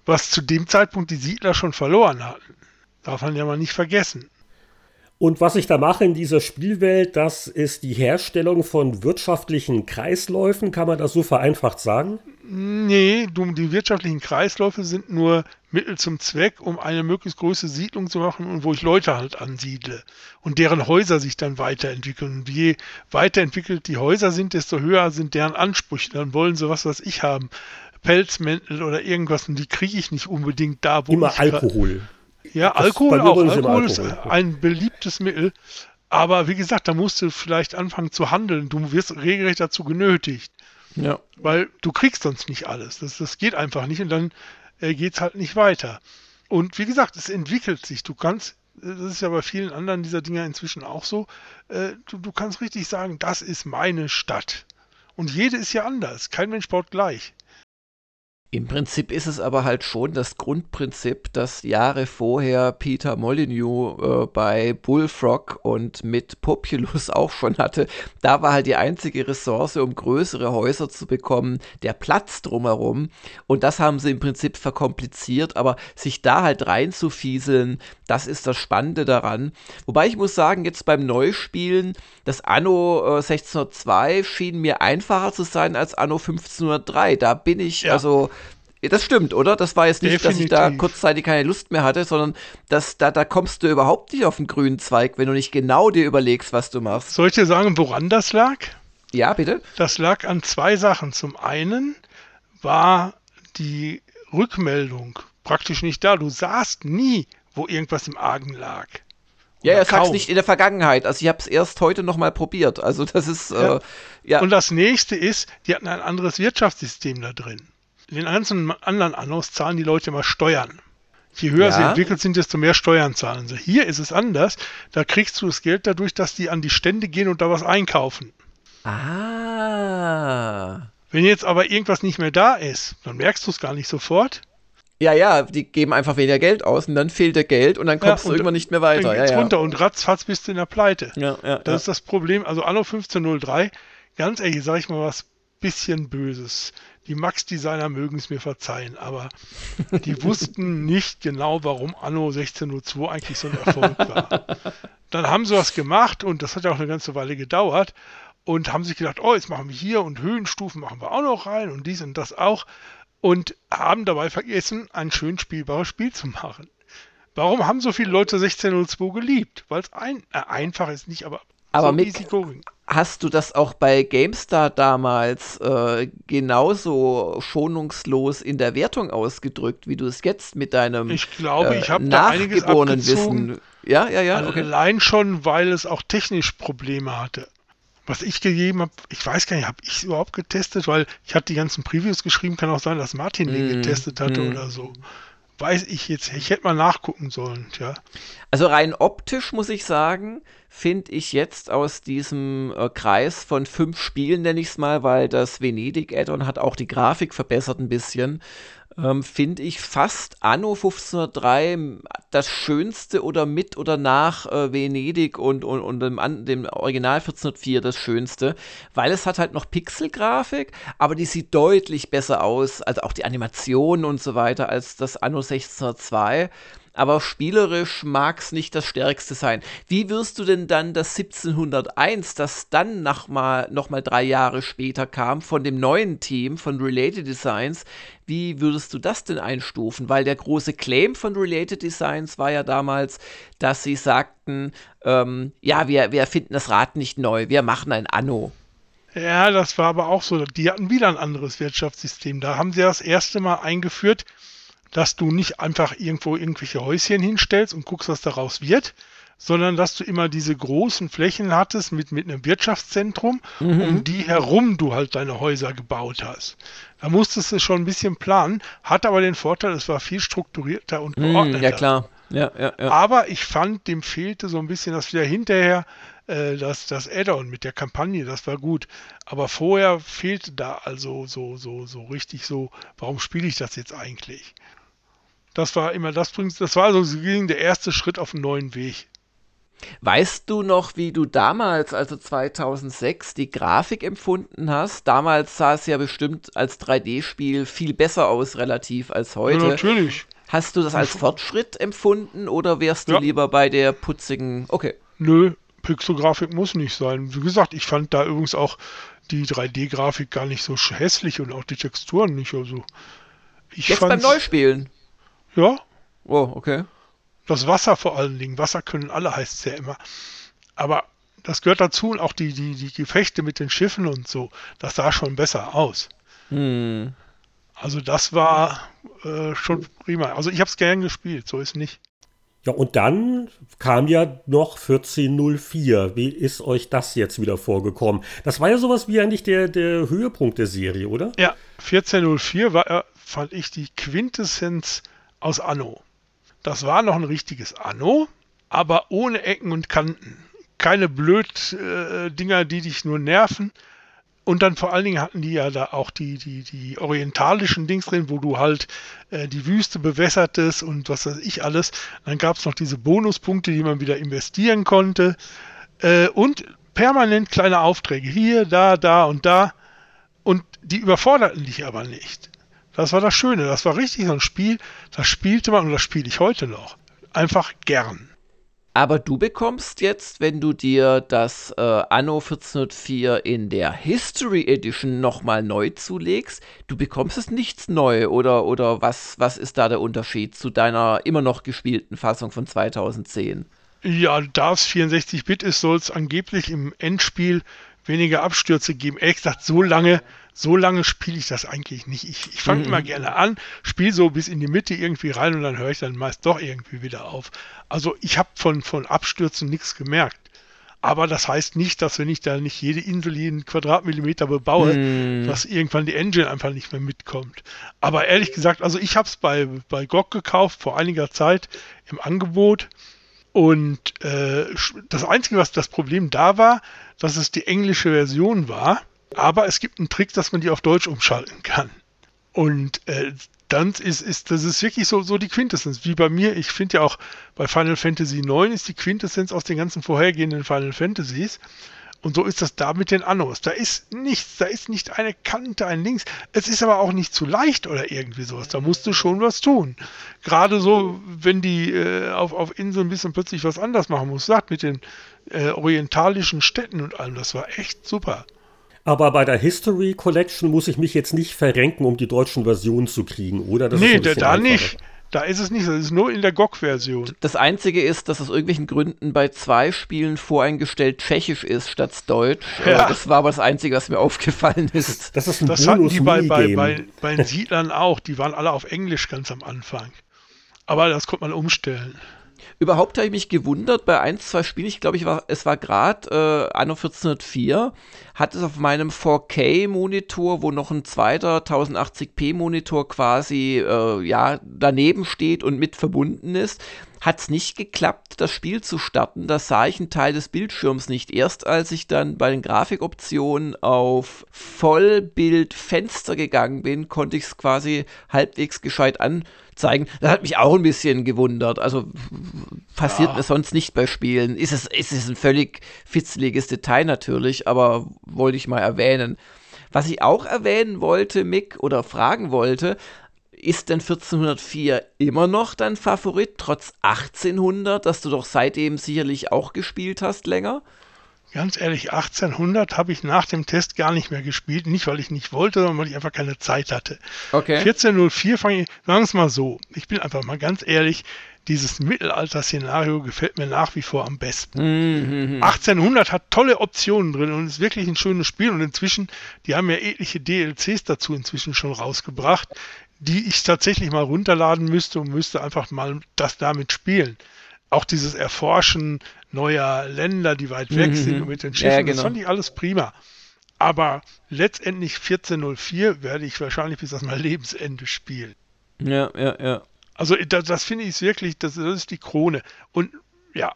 was zu dem Zeitpunkt die Siedler schon verloren hatten. Darf man ja mal nicht vergessen. Und was ich da mache in dieser Spielwelt, das ist die Herstellung von wirtschaftlichen Kreisläufen. Kann man das so vereinfacht sagen? Nee, die wirtschaftlichen Kreisläufe sind nur Mittel zum Zweck, um eine möglichst große Siedlung zu machen und wo ich Leute halt ansiedle und deren Häuser sich dann weiterentwickeln. Und je weiterentwickelt die Häuser sind, desto höher sind deren Ansprüche. Dann wollen sie was, was ich haben. Pelzmäntel oder irgendwas und die kriege ich nicht unbedingt da, wo Immer ich Alkohol. Ja, Alkohol auch. Alkohol ist ein beliebtes Mittel. Aber wie gesagt, da musst du vielleicht anfangen zu handeln. Du wirst regelrecht dazu genötigt. Ja. Weil du kriegst sonst nicht alles. Das, das geht einfach nicht und dann äh, geht es halt nicht weiter. Und wie gesagt, es entwickelt sich. Du kannst, das ist ja bei vielen anderen dieser Dinger inzwischen auch so, äh, du, du kannst richtig sagen, das ist meine Stadt. Und jede ist ja anders. Kein Mensch baut gleich. Im Prinzip ist es aber halt schon das Grundprinzip, das Jahre vorher Peter Molyneux äh, bei Bullfrog und mit Populus auch schon hatte. Da war halt die einzige Ressource, um größere Häuser zu bekommen, der Platz drumherum. Und das haben sie im Prinzip verkompliziert, aber sich da halt reinzufieseln, das ist das Spannende daran. Wobei ich muss sagen, jetzt beim Neuspielen, das Anno äh, 1602 schien mir einfacher zu sein als Anno 1503. Da bin ich ja. also das stimmt, oder? Das war jetzt nicht, Definitiv. dass ich da kurzzeitig keine Lust mehr hatte, sondern dass, da, da kommst du überhaupt nicht auf den grünen Zweig, wenn du nicht genau dir überlegst, was du machst. Soll ich dir sagen, woran das lag? Ja, bitte. Das lag an zwei Sachen. Zum einen war die Rückmeldung praktisch nicht da. Du sahst nie, wo irgendwas im Argen lag. Ja, er sagt nicht in der Vergangenheit. Also ich habe es erst heute nochmal probiert. Also das ist ja. Äh, ja. Und das nächste ist, die hatten ein anderes Wirtschaftssystem da drin. In den ganzen anderen Annos zahlen die Leute immer Steuern. Je höher ja. sie entwickelt sind, desto mehr Steuern zahlen sie. Hier ist es anders. Da kriegst du das Geld dadurch, dass die an die Stände gehen und da was einkaufen. Ah. Wenn jetzt aber irgendwas nicht mehr da ist, dann merkst du es gar nicht sofort. Ja, ja, die geben einfach weniger Geld aus und dann fehlt der Geld und dann kommst ja, du irgendwann nicht mehr weiter. Dann geht's ja, ja. runter und ratzfatz bist du in der Pleite. Ja, ja, das ist das Problem. Also Anno 1503, ganz ehrlich, sag ich mal was, bisschen Böses. Die Max-Designer mögen es mir verzeihen, aber die wussten nicht genau, warum Anno 1602 eigentlich so ein Erfolg war. Dann haben sie was gemacht und das hat ja auch eine ganze Weile gedauert und haben sich gedacht, oh, jetzt machen wir hier und Höhenstufen machen wir auch noch rein und dies und das auch und haben dabei vergessen, ein schön spielbares Spiel zu machen. Warum haben so viele Leute 1602 geliebt? Weil es ein, äh, einfach ist, nicht, aber, aber so Mick, hast du das auch bei GameStar damals äh, genauso schonungslos in der Wertung ausgedrückt, wie du es jetzt mit deinem ich glaube, ich äh, nachgeborenen Wissen. Ja, ja, ja. Okay. Allein schon, weil es auch technisch Probleme hatte. Was ich gegeben habe, ich weiß gar nicht, habe ich es überhaupt getestet, weil ich hatte die ganzen Previews geschrieben, kann auch sein, dass Martin mm, die getestet hatte mm. oder so weiß ich jetzt, ich hätte mal nachgucken sollen, ja. Also rein optisch muss ich sagen, finde ich jetzt aus diesem äh, Kreis von fünf Spielen, nenne ich es mal, weil das Venedig-Add-on hat auch die Grafik verbessert ein bisschen ähm, finde ich fast Anno 1503 das Schönste oder mit oder nach äh, Venedig und, und, und dem, dem Original 1404 das Schönste, weil es hat halt noch Pixelgrafik, aber die sieht deutlich besser aus, also auch die Animationen und so weiter, als das Anno 1602 aber spielerisch mag es nicht das Stärkste sein. Wie wirst du denn dann das 1701, das dann noch mal, noch mal drei Jahre später kam, von dem neuen Team, von Related Designs, wie würdest du das denn einstufen? Weil der große Claim von Related Designs war ja damals, dass sie sagten, ähm, ja, wir, wir erfinden das Rad nicht neu, wir machen ein Anno. Ja, das war aber auch so. Die hatten wieder ein anderes Wirtschaftssystem. Da haben sie das erste Mal eingeführt, dass du nicht einfach irgendwo irgendwelche Häuschen hinstellst und guckst, was daraus wird, sondern dass du immer diese großen Flächen hattest mit, mit einem Wirtschaftszentrum, mhm. um die herum du halt deine Häuser gebaut hast. Da musstest du schon ein bisschen planen, hat aber den Vorteil, es war viel strukturierter und mhm, geordneter. ja, klar. Ja, ja, ja. Aber ich fand, dem fehlte so ein bisschen das wieder hinterher, äh, das, das Add-on mit der Kampagne, das war gut. Aber vorher fehlte da also so, so, so richtig so, warum spiele ich das jetzt eigentlich? Das war immer das das war also der erste Schritt auf einen neuen Weg. Weißt du noch, wie du damals, also 2006, die Grafik empfunden hast? Damals sah es ja bestimmt als 3D-Spiel viel besser aus, relativ als heute. Ja, natürlich. Hast du das als Fortschritt empfunden oder wärst du ja. lieber bei der putzigen. Okay. Nö, Pixelgrafik muss nicht sein. Wie gesagt, ich fand da übrigens auch die 3D-Grafik gar nicht so hässlich und auch die Texturen nicht. Also ich Jetzt beim Neuspielen. Ja. Oh, okay. Das Wasser vor allen Dingen. Wasser können alle, heißt es ja immer. Aber das gehört dazu und auch die, die, die Gefechte mit den Schiffen und so. Das sah schon besser aus. Hm. Also das war äh, schon prima. Also ich habe es gern gespielt, so ist nicht. Ja, und dann kam ja noch 1404. Wie ist euch das jetzt wieder vorgekommen? Das war ja sowas wie eigentlich der, der Höhepunkt der Serie, oder? Ja, 1404 war, äh, fand ich die Quintessenz aus Anno. Das war noch ein richtiges Anno, aber ohne Ecken und Kanten. Keine blöd äh, die dich nur nerven. Und dann vor allen Dingen hatten die ja da auch die, die, die orientalischen Dings drin, wo du halt äh, die Wüste bewässertest und was weiß ich alles. Dann gab es noch diese Bonuspunkte, die man wieder investieren konnte. Äh, und permanent kleine Aufträge. Hier, da, da und da. Und die überforderten dich aber nicht. Das war das Schöne. Das war richtig so ein Spiel, das spielte man und das spiele ich heute noch. Einfach gern. Aber du bekommst jetzt, wenn du dir das äh, Anno 1404 in der History Edition nochmal neu zulegst, du bekommst es nichts neu oder, oder was, was ist da der Unterschied zu deiner immer noch gespielten Fassung von 2010? Ja, da es 64-Bit ist, soll es angeblich im Endspiel weniger Abstürze geben. Ehrlich gesagt, so lange so lange spiele ich das eigentlich nicht. Ich, ich fange mhm. immer gerne an, spiele so bis in die Mitte irgendwie rein und dann höre ich dann meist doch irgendwie wieder auf. Also ich habe von, von Abstürzen nichts gemerkt. Aber das heißt nicht, dass wenn ich da nicht jede Insel jeden Quadratmillimeter bebaue, mm. dass irgendwann die Engine einfach nicht mehr mitkommt. Aber ehrlich gesagt, also ich habe es bei, bei GOG gekauft vor einiger Zeit im Angebot. Und äh, das Einzige, was das Problem da war, dass es die englische Version war. Aber es gibt einen Trick, dass man die auf Deutsch umschalten kann. Und äh, dann ist, ist das ist wirklich so, so die Quintessenz. Wie bei mir, ich finde ja auch bei Final Fantasy IX ist die Quintessenz aus den ganzen vorhergehenden Final Fantasies. Und so ist das da mit den Annos. Da ist nichts, da ist nicht eine Kante, ein Links. Es ist aber auch nicht zu leicht oder irgendwie sowas. Da musst du schon was tun. Gerade so, wenn die äh, auf, auf Inseln ein bisschen plötzlich was anders machen muss. Sagt mit den äh, orientalischen Städten und allem. Das war echt super. Aber bei der History Collection muss ich mich jetzt nicht verrenken, um die deutschen Versionen zu kriegen, oder? Das nee, da nicht. Da ist es nicht, das ist nur in der GOG-Version. Das Einzige ist, dass aus irgendwelchen Gründen bei zwei Spielen voreingestellt Tschechisch ist statt Deutsch. Ja. Das war aber das Einzige, was mir aufgefallen ist. Das, ist ein das hatten die bei, bei, bei, bei den Siedlern auch. Die waren alle auf Englisch ganz am Anfang. Aber das konnte man umstellen. Überhaupt habe ich mich gewundert bei ein, zwei Spielen. Ich glaube, ich war, es war gerade äh, anno 1404, hat es auf meinem 4K-Monitor, wo noch ein zweiter 1080p-Monitor quasi äh, ja, daneben steht und mit verbunden ist, hat es nicht geklappt, das Spiel zu starten. Da sah ich einen Teil des Bildschirms nicht. Erst als ich dann bei den Grafikoptionen auf Vollbildfenster gegangen bin, konnte ich es quasi halbwegs gescheit anzeigen. Das hat mich auch ein bisschen gewundert. Also passiert ja. mir sonst nicht bei Spielen. Ist es, ist es ein völlig fitzeliges Detail natürlich, aber wollte ich mal erwähnen. Was ich auch erwähnen wollte, Mick, oder fragen wollte, ist denn 1404 immer noch dein Favorit, trotz 1800, das du doch seitdem sicherlich auch gespielt hast länger? Ganz ehrlich, 1800 habe ich nach dem Test gar nicht mehr gespielt. Nicht, weil ich nicht wollte, sondern weil ich einfach keine Zeit hatte. Okay. 1404 fange ich, sagen wir es mal so. Ich bin einfach mal ganz ehrlich, dieses Mittelalter-Szenario gefällt mir nach wie vor am besten. Mhm. 1800 hat tolle Optionen drin und ist wirklich ein schönes Spiel. Und inzwischen, die haben ja etliche DLCs dazu inzwischen schon rausgebracht die ich tatsächlich mal runterladen müsste und müsste einfach mal das damit spielen. Auch dieses Erforschen neuer Länder, die weit weg mhm. sind und mit den Schiffen, ja, genau. das fand ich alles prima. Aber letztendlich 1404 werde ich wahrscheinlich bis das mein Lebensende spielen. Ja, ja, ja. Also das, das finde ich wirklich, das, das ist die Krone. Und ja,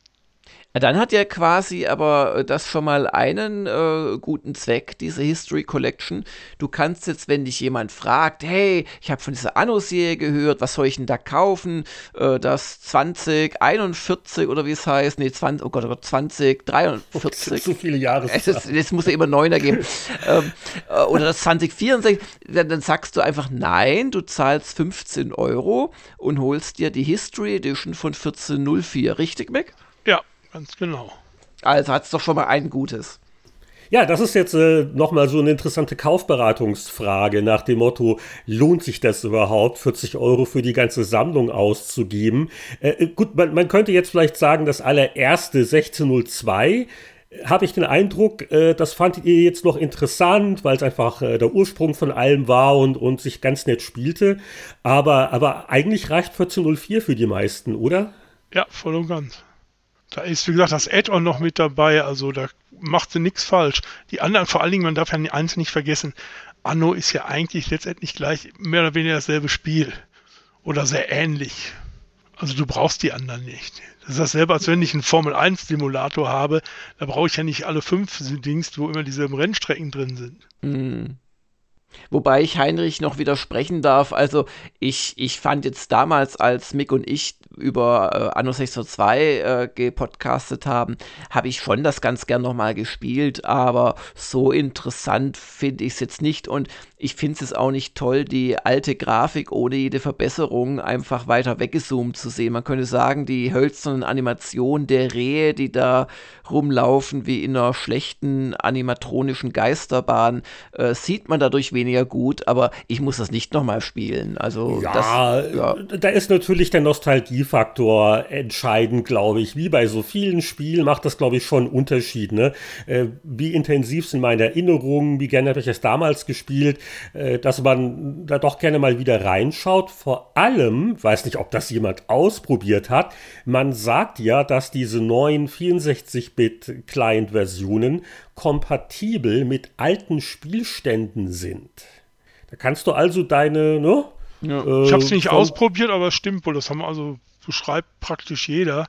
dann hat ja quasi aber äh, das schon mal einen äh, guten Zweck, diese History Collection. Du kannst jetzt, wenn dich jemand fragt, hey, ich habe von dieser Anno-Serie gehört, was soll ich denn da kaufen? Äh, das 2041 oder wie es heißt, nee, 20, oh Gott, oh Gott 2043. So viele Jahre. Es, ist, es muss ja immer neuner geben. ähm, äh, oder das 2064, dann, dann sagst du einfach nein, du zahlst 15 Euro und holst dir die History Edition von 1404, richtig, Mac? Ganz genau. Also hat es doch schon mal ein Gutes. Ja, das ist jetzt äh, nochmal so eine interessante Kaufberatungsfrage nach dem Motto, lohnt sich das überhaupt, 40 Euro für die ganze Sammlung auszugeben? Äh, äh, gut, man, man, könnte jetzt vielleicht sagen, das allererste 1602 äh, habe ich den Eindruck, äh, das fandet ihr jetzt noch interessant, weil es einfach äh, der Ursprung von allem war und, und sich ganz nett spielte. Aber, aber eigentlich reicht 1404 für die meisten, oder? Ja, voll und ganz. Da ist, wie gesagt, das Add-on noch mit dabei, also da macht sie nichts falsch. Die anderen, vor allen Dingen, man darf ja eins nicht vergessen, Anno ist ja eigentlich letztendlich gleich mehr oder weniger dasselbe Spiel. Oder sehr ähnlich. Also du brauchst die anderen nicht. Das ist dasselbe, als wenn ich einen Formel-1-Simulator habe. Da brauche ich ja nicht alle fünf Dings, wo immer diese Rennstrecken drin sind. Mhm. Wobei ich Heinrich noch widersprechen darf. Also ich, ich fand jetzt damals, als Mick und ich über äh, Anno 602 äh, gepodcastet haben, habe ich schon das ganz gern nochmal gespielt, aber so interessant finde ich es jetzt nicht und ich finde es auch nicht toll, die alte Grafik ohne jede Verbesserung einfach weiter weggezoomt zu sehen. Man könnte sagen, die hölzernen Animationen der Rehe, die da rumlaufen wie in einer schlechten animatronischen Geisterbahn, äh, sieht man dadurch weniger gut, aber ich muss das nicht nochmal spielen. Also ja, das, ja, da ist natürlich der Nostalgiefaktor entscheidend, glaube ich. Wie bei so vielen Spielen macht das, glaube ich, schon einen Unterschied. Ne? Äh, wie intensiv sind meine Erinnerungen, wie gerne habe ich es damals gespielt, äh, dass man da doch gerne mal wieder reinschaut. Vor allem, weiß nicht, ob das jemand ausprobiert hat, man sagt ja, dass diese neuen 64-Bit-Client-Versionen kompatibel mit alten Spielständen sind. Da kannst du also deine, ne? Ja. Äh, ich habe es nicht ausprobiert, aber es stimmt wohl. Das haben also beschreibt praktisch jeder.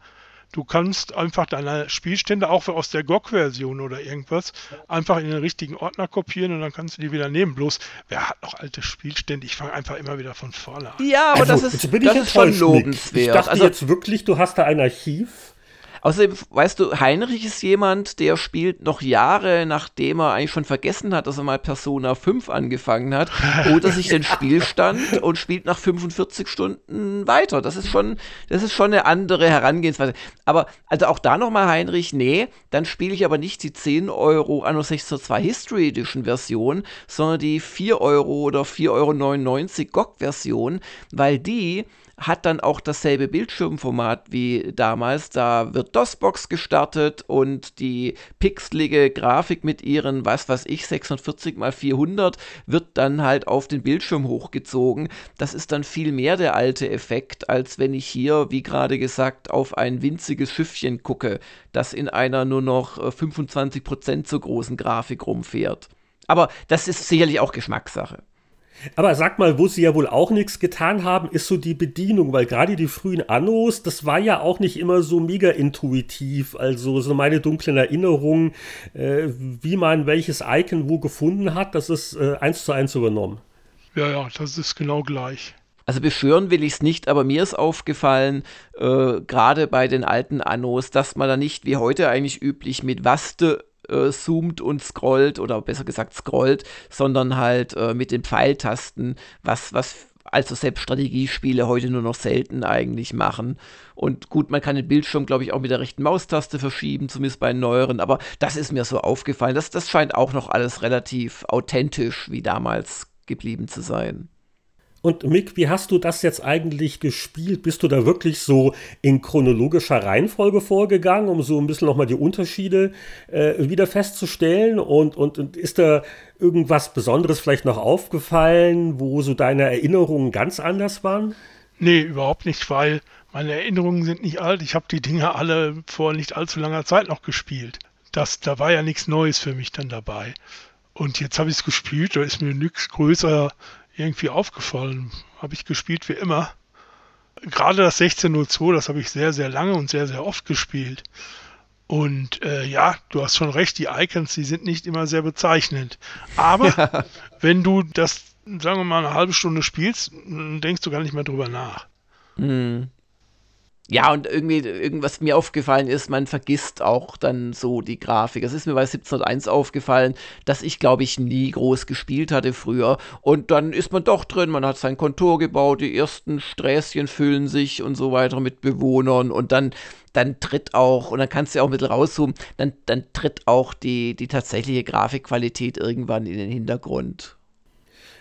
Du kannst einfach deine Spielstände auch aus der GOG-Version oder irgendwas einfach in den richtigen Ordner kopieren und dann kannst du die wieder nehmen. Bloß, wer hat noch alte Spielstände? Ich fange einfach immer wieder von vorne an. Ja, aber also, das ist, das ist schon lobenswert. Ich dachte also, jetzt wirklich, du hast da ein Archiv Außerdem, weißt du, Heinrich ist jemand, der spielt noch Jahre, nachdem er eigentlich schon vergessen hat, dass er mal Persona 5 angefangen hat, oder sich den Spielstand und spielt nach 45 Stunden weiter. Das ist schon, das ist schon eine andere Herangehensweise. Aber, also auch da nochmal, Heinrich, nee, dann spiele ich aber nicht die 10 Euro Anno 1602 History Edition Version, sondern die 4 Euro oder 4,99 Euro GOG-Version, weil die hat dann auch dasselbe Bildschirmformat wie damals. Da wird DOSBox gestartet und die pixelige Grafik mit ihren, was weiß ich, 46 x 400 wird dann halt auf den Bildschirm hochgezogen. Das ist dann viel mehr der alte Effekt, als wenn ich hier, wie gerade gesagt, auf ein winziges Schiffchen gucke, das in einer nur noch 25% äh, zu großen Grafik rumfährt. Aber das ist sicherlich auch Geschmackssache. Aber sag mal, wo sie ja wohl auch nichts getan haben, ist so die Bedienung, weil gerade die frühen Annos, das war ja auch nicht immer so mega intuitiv. Also so meine dunklen Erinnerungen, äh, wie man welches Icon wo gefunden hat, das ist äh, eins zu eins übernommen. Ja, ja, das ist genau gleich. Also beschwören will ich es nicht, aber mir ist aufgefallen, äh, gerade bei den alten Annos, dass man da nicht wie heute eigentlich üblich mit Waste äh, zoomt und scrollt oder besser gesagt scrollt, sondern halt äh, mit den Pfeiltasten, was, was also selbst Strategiespiele heute nur noch selten eigentlich machen. Und gut, man kann den Bildschirm, glaube ich, auch mit der rechten Maustaste verschieben, zumindest bei neueren, aber das ist mir so aufgefallen. Das, das scheint auch noch alles relativ authentisch wie damals geblieben zu sein. Und Mick, wie hast du das jetzt eigentlich gespielt? Bist du da wirklich so in chronologischer Reihenfolge vorgegangen, um so ein bisschen nochmal die Unterschiede äh, wieder festzustellen? Und, und, und ist da irgendwas Besonderes vielleicht noch aufgefallen, wo so deine Erinnerungen ganz anders waren? Nee, überhaupt nicht, weil meine Erinnerungen sind nicht alt. Ich habe die Dinge alle vor nicht allzu langer Zeit noch gespielt. Das, da war ja nichts Neues für mich dann dabei. Und jetzt habe ich es gespielt, da ist mir nichts größer irgendwie aufgefallen. Habe ich gespielt wie immer. Gerade das 1602, das habe ich sehr, sehr lange und sehr, sehr oft gespielt. Und äh, ja, du hast schon recht, die Icons, die sind nicht immer sehr bezeichnend. Aber ja. wenn du das, sagen wir mal, eine halbe Stunde spielst, denkst du gar nicht mehr drüber nach. Mhm. Ja, und irgendwie, irgendwas mir aufgefallen ist, man vergisst auch dann so die Grafik. Es ist mir bei 1701 aufgefallen, dass ich, glaube ich, nie groß gespielt hatte früher. Und dann ist man doch drin, man hat sein Kontor gebaut, die ersten Sträßchen füllen sich und so weiter mit Bewohnern und dann dann tritt auch, und dann kannst du ja auch ein bisschen rauszoomen, dann, dann tritt auch die, die tatsächliche Grafikqualität irgendwann in den Hintergrund.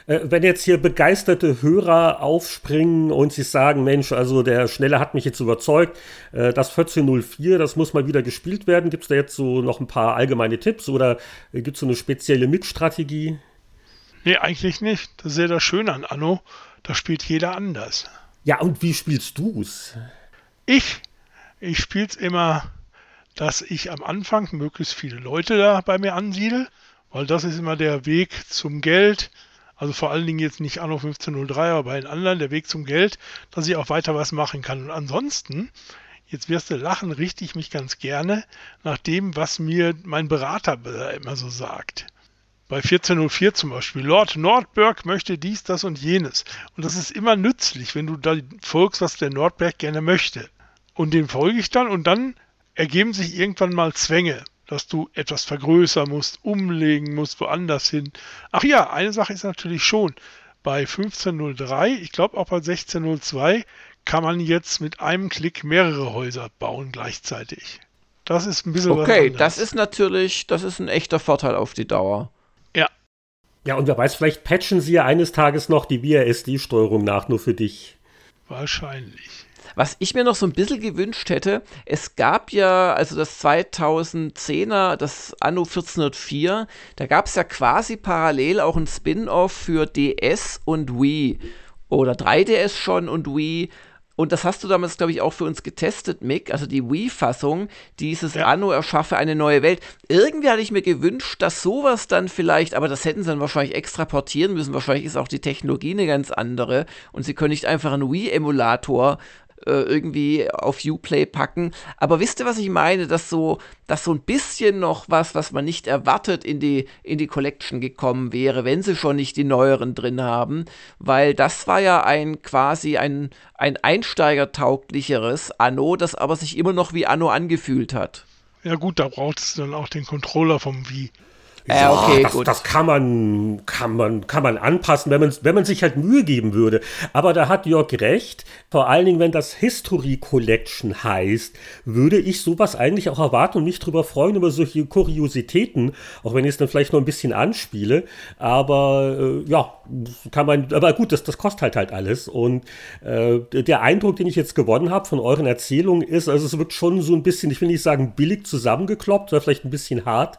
Äh, wenn jetzt hier begeisterte Hörer aufspringen und sich sagen, Mensch, also der Schnelle hat mich jetzt überzeugt, äh, das 1404, das muss mal wieder gespielt werden. Gibt es da jetzt so noch ein paar allgemeine Tipps oder gibt es so eine spezielle Mixstrategie? Nee, eigentlich nicht. Das ist ja das Schöne an Anno. Da spielt jeder anders. Ja, und wie spielst du's? Ich? Ich spiel's immer, dass ich am Anfang möglichst viele Leute da bei mir ansiedel, weil das ist immer der Weg zum Geld also vor allen Dingen jetzt nicht Anno 1503, aber bei den anderen der Weg zum Geld, dass ich auch weiter was machen kann. Und ansonsten, jetzt wirst du lachen, richte ich mich ganz gerne nach dem, was mir mein Berater immer so sagt. Bei 1404 zum Beispiel. Lord Nordberg möchte dies, das und jenes. Und das ist immer nützlich, wenn du da folgst, was der Nordberg gerne möchte. Und dem folge ich dann und dann ergeben sich irgendwann mal Zwänge dass du etwas vergrößern musst, umlegen musst, woanders hin. Ach ja, eine Sache ist natürlich schon, bei 1503, ich glaube auch bei 1602, kann man jetzt mit einem Klick mehrere Häuser bauen gleichzeitig. Das ist ein bisschen Okay, das ist natürlich, das ist ein echter Vorteil auf die Dauer. Ja. Ja, und wer weiß, vielleicht patchen sie ja eines Tages noch die BASD-Steuerung nach, nur für dich. Wahrscheinlich. Was ich mir noch so ein bisschen gewünscht hätte, es gab ja, also das 2010er, das Anno 1404, da gab es ja quasi parallel auch ein Spin-off für DS und Wii. Oder 3DS schon und Wii. Und das hast du damals, glaube ich, auch für uns getestet, Mick. Also die Wii-Fassung, dieses ja. Anno erschaffe eine neue Welt. Irgendwie hatte ich mir gewünscht, dass sowas dann vielleicht, aber das hätten sie dann wahrscheinlich extra portieren müssen. Wahrscheinlich ist auch die Technologie eine ganz andere. Und sie können nicht einfach einen Wii-Emulator äh, irgendwie auf Uplay packen. Aber wisst ihr, was ich meine? Dass so, dass so ein bisschen noch was, was man nicht erwartet, in die, in die Collection gekommen wäre, wenn sie schon nicht die neueren drin haben. Weil das war ja ein quasi ein, ein einsteigertauglicheres Anno, das aber sich immer noch wie Anno angefühlt hat. Ja gut, da braucht es dann auch den Controller vom Wii. Ja, okay, das, gut. das kann man, kann man, kann man anpassen, wenn man, wenn man sich halt Mühe geben würde. Aber da hat Jörg recht. Vor allen Dingen, wenn das History Collection heißt, würde ich sowas eigentlich auch erwarten und mich darüber freuen über solche Kuriositäten, auch wenn ich es dann vielleicht noch ein bisschen anspiele. Aber äh, ja, kann man, aber gut, das, das kostet halt halt alles. Und äh, der Eindruck, den ich jetzt gewonnen habe von euren Erzählungen, ist, also es wird schon so ein bisschen, ich will nicht sagen billig zusammengekloppt, oder vielleicht ein bisschen hart,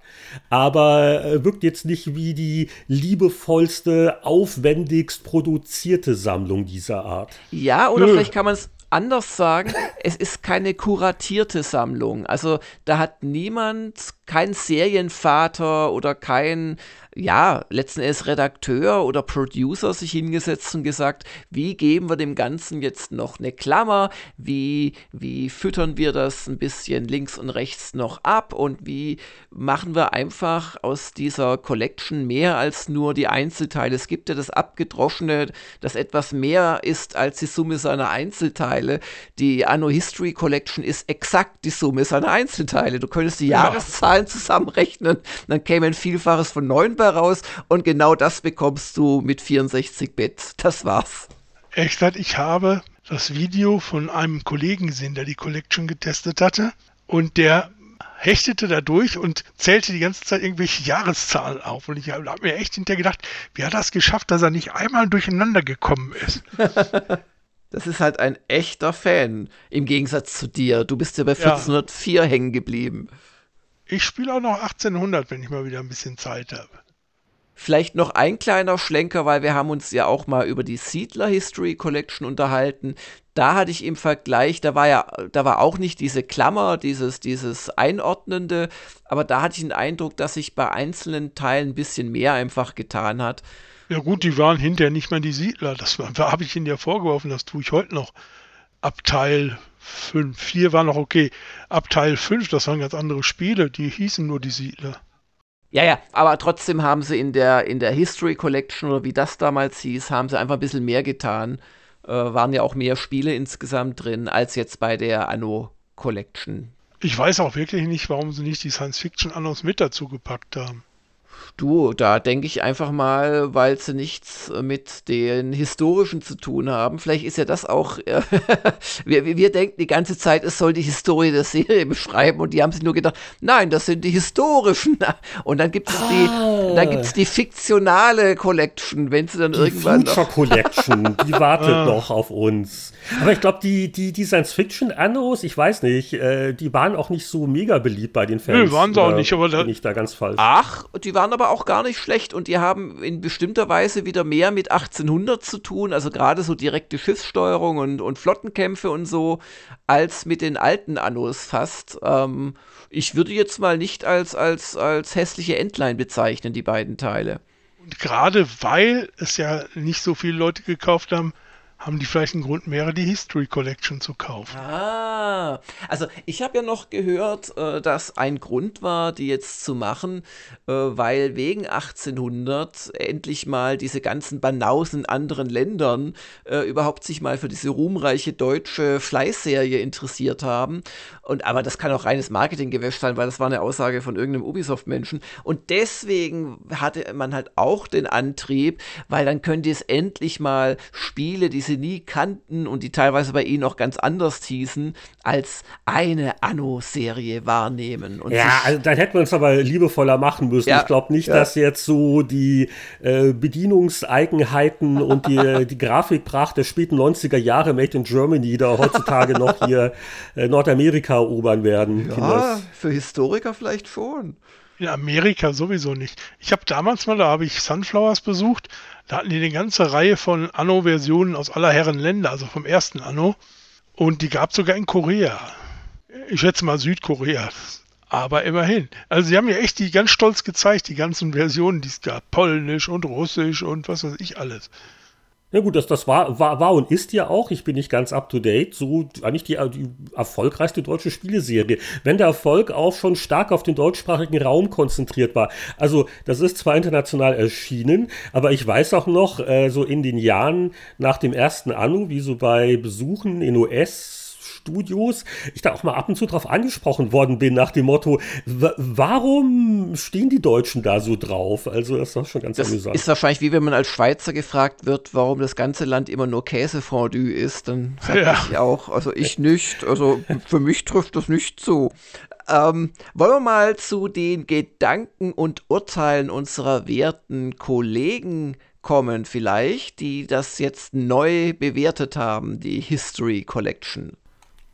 aber äh, wirkt jetzt nicht wie die liebevollste, aufwendigst produzierte Sammlung dieser Art. Ja, oder Nö. vielleicht kann man es anders sagen, es ist keine kuratierte Sammlung. Also da hat niemand, kein Serienvater oder kein ja, letzten Endes Redakteur oder Producer sich hingesetzt und gesagt, wie geben wir dem Ganzen jetzt noch eine Klammer, wie, wie füttern wir das ein bisschen links und rechts noch ab und wie machen wir einfach aus dieser Collection mehr als nur die Einzelteile. Es gibt ja das Abgedroschene, das etwas mehr ist als die Summe seiner Einzelteile. Die Anno History Collection ist exakt die Summe seiner Einzelteile. Du könntest die Jahreszahlen zusammenrechnen, dann käme ein Vielfaches von 9 bei raus und genau das bekommst du mit 64-Bit. Das war's. Echt, ich habe das Video von einem Kollegen gesehen, der die Collection getestet hatte und der hechtete da durch und zählte die ganze Zeit irgendwelche Jahreszahlen auf. Und ich habe hab mir echt hinterher gedacht, wie hat er es geschafft, dass er nicht einmal durcheinander gekommen ist? Das ist halt ein echter Fan, im Gegensatz zu dir. Du bist ja bei 1404 ja. hängen geblieben. Ich spiele auch noch 1800, wenn ich mal wieder ein bisschen Zeit habe. Vielleicht noch ein kleiner Schlenker, weil wir haben uns ja auch mal über die Siedler History Collection unterhalten. Da hatte ich im Vergleich, da war ja, da war auch nicht diese Klammer, dieses, dieses Einordnende, aber da hatte ich den Eindruck, dass sich bei einzelnen Teilen ein bisschen mehr einfach getan hat. Ja gut, die waren hinterher nicht mehr die Siedler. Das habe ich ihnen ja vorgeworfen, das tue ich heute noch. Ab Teil 5, 4 war noch okay. Ab Teil 5, das waren ganz andere Spiele, die hießen nur die Siedler. Ja, ja, aber trotzdem haben sie in der, in der History Collection oder wie das damals hieß, haben sie einfach ein bisschen mehr getan. Äh, waren ja auch mehr Spiele insgesamt drin als jetzt bei der Anno Collection. Ich weiß auch wirklich nicht, warum sie nicht die Science-Fiction-Annos mit dazu gepackt haben. Du, da denke ich einfach mal, weil sie nichts mit den historischen zu tun haben. Vielleicht ist ja das auch. Äh, wir, wir denken die ganze Zeit, es soll die Historie der Serie beschreiben und die haben sich nur gedacht, nein, das sind die historischen. Und dann gibt es ah. die, dann gibt's die fiktionale Collection, wenn sie dann die irgendwann. Future noch Collection, die wartet ah. noch auf uns. Aber ich glaube, die, die, die Science-Fiction-Annos, ich weiß nicht, äh, die waren auch nicht so mega beliebt bei den Fans. Nö, waren sie auch nicht, aber da bin ich da ganz falsch. Ach, die waren aber auch gar nicht schlecht und die haben in bestimmter Weise wieder mehr mit 1800 zu tun, also gerade so direkte Schiffssteuerung und, und Flottenkämpfe und so, als mit den alten Annos fast. Ähm, ich würde jetzt mal nicht als, als, als hässliche Entlein bezeichnen, die beiden Teile. Und gerade weil es ja nicht so viele Leute gekauft haben, haben die vielleicht einen Grund mehr, die History Collection zu kaufen. Ah, also ich habe ja noch gehört, äh, dass ein Grund war, die jetzt zu machen, äh, weil wegen 1800 endlich mal diese ganzen Banausen in anderen Ländern äh, überhaupt sich mal für diese ruhmreiche deutsche Fleißserie interessiert haben. Und aber das kann auch reines Marketinggewäsch sein, weil das war eine Aussage von irgendeinem Ubisoft-Menschen. Und deswegen hatte man halt auch den Antrieb, weil dann könnt ihr es endlich mal Spiele, die sie nie kannten und die teilweise bei ihnen auch ganz anders hießen, als eine Anno-Serie wahrnehmen. ja, also dann hätten wir uns aber liebevoller machen müssen. Ja, ich glaube nicht, ja. dass jetzt so die äh, Bedienungseigenheiten und die, die Grafikpracht der späten 90er Jahre Made in Germany da heutzutage noch hier äh, Nordamerika erobern werden. Ja, für Historiker vielleicht schon. In Amerika sowieso nicht. Ich habe damals mal, da habe ich Sunflowers besucht, da hatten die eine ganze Reihe von Anno-Versionen aus aller Herren Länder, also vom ersten Anno. Und die gab es sogar in Korea. Ich schätze mal Südkorea. Aber immerhin. Also sie haben mir echt die ganz stolz gezeigt, die ganzen Versionen, die es gab. Polnisch und Russisch und was weiß ich alles. Ja gut, das, das war, war, war und ist ja auch, ich bin nicht ganz up to date, so eigentlich die, die erfolgreichste deutsche Spieleserie. Wenn der Erfolg auch schon stark auf den deutschsprachigen Raum konzentriert war. Also das ist zwar international erschienen, aber ich weiß auch noch, äh, so in den Jahren nach dem ersten Anno, wie so bei Besuchen in US, Studios ich da auch mal ab und zu drauf angesprochen worden bin, nach dem Motto, warum stehen die Deutschen da so drauf? Also das war schon ganz das amüsant. Ist wahrscheinlich wie wenn man als Schweizer gefragt wird, warum das ganze Land immer nur Käsefondue ist, dann sage ja. ich auch, also ich nicht, also für mich trifft das nicht zu. Ähm, wollen wir mal zu den Gedanken und Urteilen unserer werten Kollegen kommen, vielleicht, die das jetzt neu bewertet haben, die History Collection.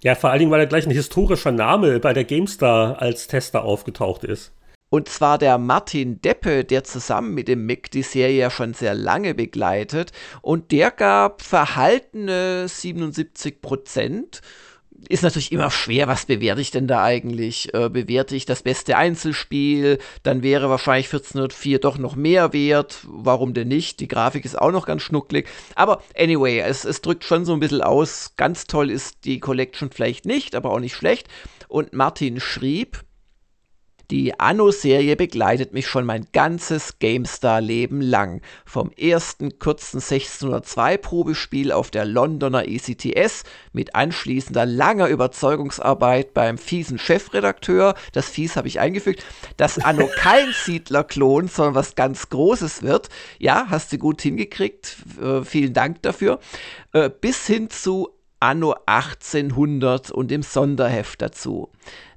Ja, vor allen Dingen, weil er gleich ein historischer Name bei der GameStar als Tester aufgetaucht ist. Und zwar der Martin Deppe, der zusammen mit dem Mick die Serie ja schon sehr lange begleitet. Und der gab verhaltene 77 Prozent ist natürlich immer schwer, was bewerte ich denn da eigentlich? Äh, bewerte ich das beste Einzelspiel, dann wäre wahrscheinlich 1404 doch noch mehr wert. Warum denn nicht? Die Grafik ist auch noch ganz schnucklig. Aber anyway, es, es drückt schon so ein bisschen aus. Ganz toll ist die Collection vielleicht nicht, aber auch nicht schlecht. Und Martin schrieb, die Anno-Serie begleitet mich schon mein ganzes GameStar-Leben lang. Vom ersten kurzen 1602-Probespiel auf der Londoner ECTS mit anschließender langer Überzeugungsarbeit beim fiesen Chefredakteur, das Fies habe ich eingefügt, dass Anno kein Siedler-Klon, sondern was ganz Großes wird. Ja, hast du gut hingekriegt. Äh, vielen Dank dafür. Äh, bis hin zu Anno 1800 und dem Sonderheft dazu.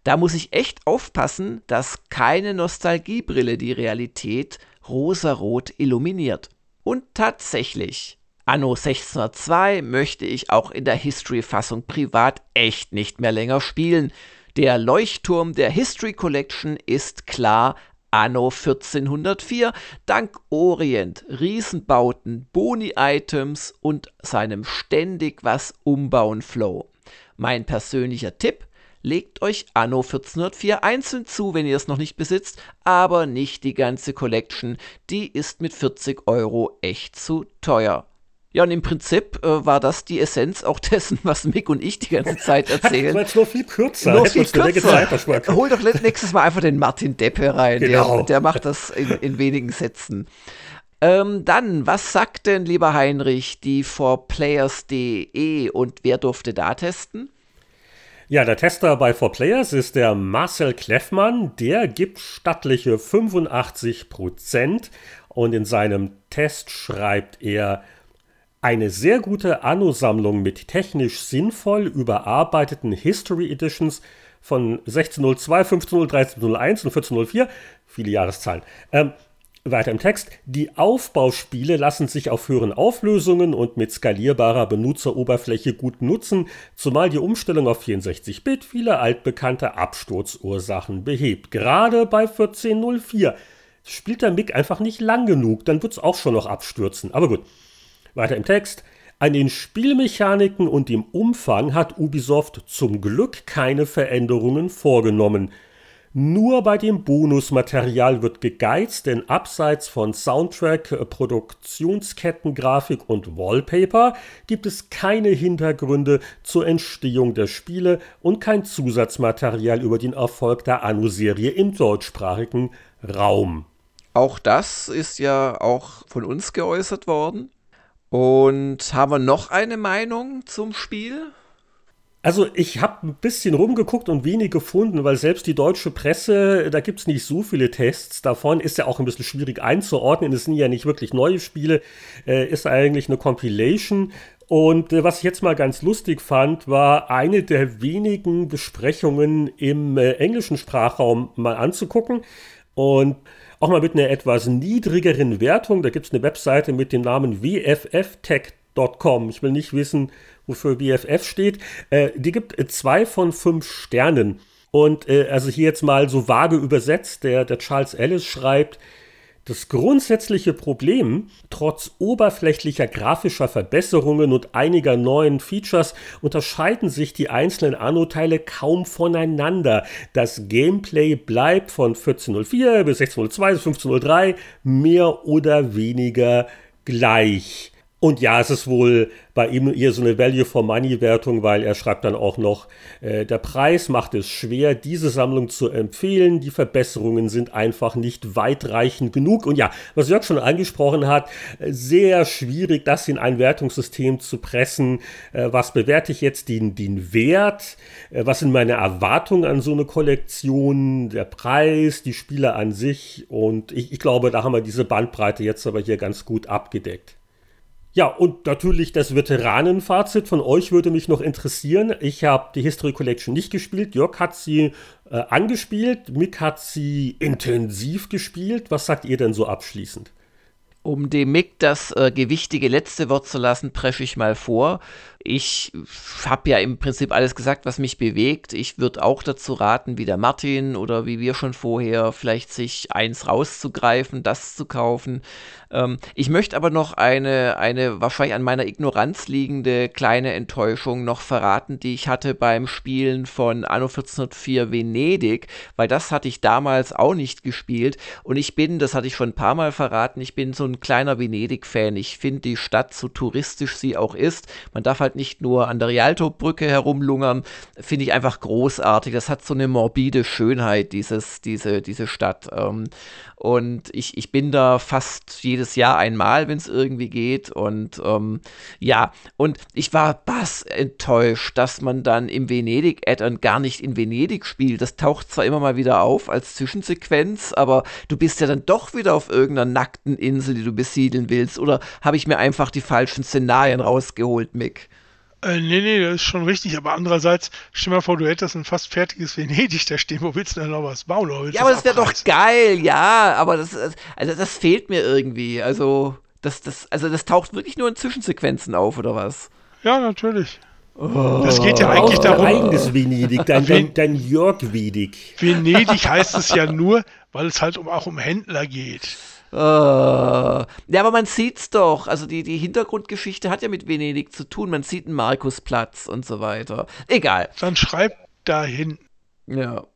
Da muss ich echt aufpassen, dass keine Nostalgiebrille die Realität rosarot illuminiert. Und tatsächlich, Anno 1602 möchte ich auch in der History-Fassung privat echt nicht mehr länger spielen. Der Leuchtturm der History Collection ist klar Anno 1404 dank Orient, Riesenbauten, Boni-Items und seinem ständig was umbauen Flow. Mein persönlicher Tipp, Legt euch Anno 1404 einzeln zu, wenn ihr es noch nicht besitzt, aber nicht die ganze Collection. Die ist mit 40 Euro echt zu teuer. Ja, und im Prinzip äh, war das die Essenz auch dessen, was Mick und ich die ganze Zeit erzählen. Das war nur viel kürzer. Nur viel kürzer. Zeit Hol doch nächstes Mal einfach den Martin Deppe rein. Genau. Der, der macht das in, in wenigen Sätzen. Ähm, dann, was sagt denn, lieber Heinrich, die 4players.de und wer durfte da testen? Ja, der Tester bei 4Players ist der Marcel Kleffmann. Der gibt stattliche 85% und in seinem Test schreibt er eine sehr gute Anno-Sammlung mit technisch sinnvoll überarbeiteten History Editions von 1602, 1503, 1301 und 1404. Viele Jahreszahlen. Ähm, weiter im Text. Die Aufbauspiele lassen sich auf höheren Auflösungen und mit skalierbarer Benutzeroberfläche gut nutzen, zumal die Umstellung auf 64-Bit viele altbekannte Absturzursachen behebt. Gerade bei 1404 spielt der Mic einfach nicht lang genug, dann wird es auch schon noch abstürzen. Aber gut. Weiter im Text. An den Spielmechaniken und dem Umfang hat Ubisoft zum Glück keine Veränderungen vorgenommen. Nur bei dem Bonusmaterial wird gegeizt, denn abseits von Soundtrack, Produktionskettengrafik und Wallpaper gibt es keine Hintergründe zur Entstehung der Spiele und kein Zusatzmaterial über den Erfolg der Anno-Serie im deutschsprachigen Raum. Auch das ist ja auch von uns geäußert worden. Und haben wir noch eine Meinung zum Spiel? Also ich habe ein bisschen rumgeguckt und wenig gefunden, weil selbst die deutsche Presse, da gibt es nicht so viele Tests davon, ist ja auch ein bisschen schwierig einzuordnen. Es sind ja nicht wirklich neue Spiele, äh, ist eigentlich eine Compilation. Und äh, was ich jetzt mal ganz lustig fand, war eine der wenigen Besprechungen im äh, englischen Sprachraum mal anzugucken. Und auch mal mit einer etwas niedrigeren Wertung. Da gibt es eine Webseite mit dem Namen wfftech.com. Ich will nicht wissen, wofür BFF steht, äh, die gibt äh, zwei von fünf Sternen. Und äh, also hier jetzt mal so vage übersetzt, der, der Charles Ellis schreibt, das grundsätzliche Problem, trotz oberflächlicher grafischer Verbesserungen und einiger neuen Features, unterscheiden sich die einzelnen Anno-Teile kaum voneinander. Das Gameplay bleibt von 1404 bis 1602 bis 1503 mehr oder weniger gleich. Und ja, es ist wohl bei ihm eher so eine Value for Money Wertung, weil er schreibt dann auch noch, äh, der Preis macht es schwer, diese Sammlung zu empfehlen. Die Verbesserungen sind einfach nicht weitreichend genug. Und ja, was Jörg schon angesprochen hat, sehr schwierig, das in ein Wertungssystem zu pressen. Äh, was bewerte ich jetzt den, den Wert? Äh, was sind meine Erwartungen an so eine Kollektion? Der Preis, die Spiele an sich? Und ich, ich glaube, da haben wir diese Bandbreite jetzt aber hier ganz gut abgedeckt. Ja, und natürlich das Veteranenfazit von euch würde mich noch interessieren. Ich habe die History Collection nicht gespielt. Jörg hat sie äh, angespielt. Mick hat sie intensiv gespielt. Was sagt ihr denn so abschließend? Um dem Mick das äh, gewichtige letzte Wort zu lassen, presche ich mal vor. Ich habe ja im Prinzip alles gesagt, was mich bewegt. Ich würde auch dazu raten, wie der Martin oder wie wir schon vorher, vielleicht sich eins rauszugreifen, das zu kaufen. Ähm, ich möchte aber noch eine, eine wahrscheinlich an meiner Ignoranz liegende kleine Enttäuschung noch verraten, die ich hatte beim Spielen von Anno 1404 Venedig, weil das hatte ich damals auch nicht gespielt. Und ich bin, das hatte ich schon ein paar Mal verraten, ich bin so ein kleiner Venedig-Fan. Ich finde die Stadt, so touristisch sie auch ist, man darf halt nicht nur an der Rialto-Brücke herumlungern, finde ich einfach großartig. Das hat so eine morbide Schönheit, dieses, diese, diese Stadt. Ähm, und ich, ich bin da fast jedes Jahr einmal, wenn es irgendwie geht. Und ähm, ja, und ich war bass enttäuscht, dass man dann im Venedig-Add-on gar nicht in Venedig spielt. Das taucht zwar immer mal wieder auf als Zwischensequenz, aber du bist ja dann doch wieder auf irgendeiner nackten Insel, die du besiedeln willst. Oder habe ich mir einfach die falschen Szenarien rausgeholt, Mick? Äh, nee, nee, das ist schon richtig. Aber andererseits, stell dir mal vor, du hättest ein fast fertiges Venedig da stehen. Wo willst du denn noch was bauen? ja, aber das wäre doch geil, ja. Aber das, also das fehlt mir irgendwie. Also das, das, also das taucht wirklich nur in Zwischensequenzen auf, oder was? Ja, natürlich. Oh, das geht ja eigentlich darum. Dein eigenes Venedig, dein, dein, dein Jörg Venedig. Venedig heißt es ja nur, weil es halt um, auch um Händler geht. Uh, ja, aber man sieht's doch. Also die, die Hintergrundgeschichte hat ja mit Venedig zu tun. Man sieht einen Markusplatz und so weiter. Egal. Dann schreib dahin. Ja.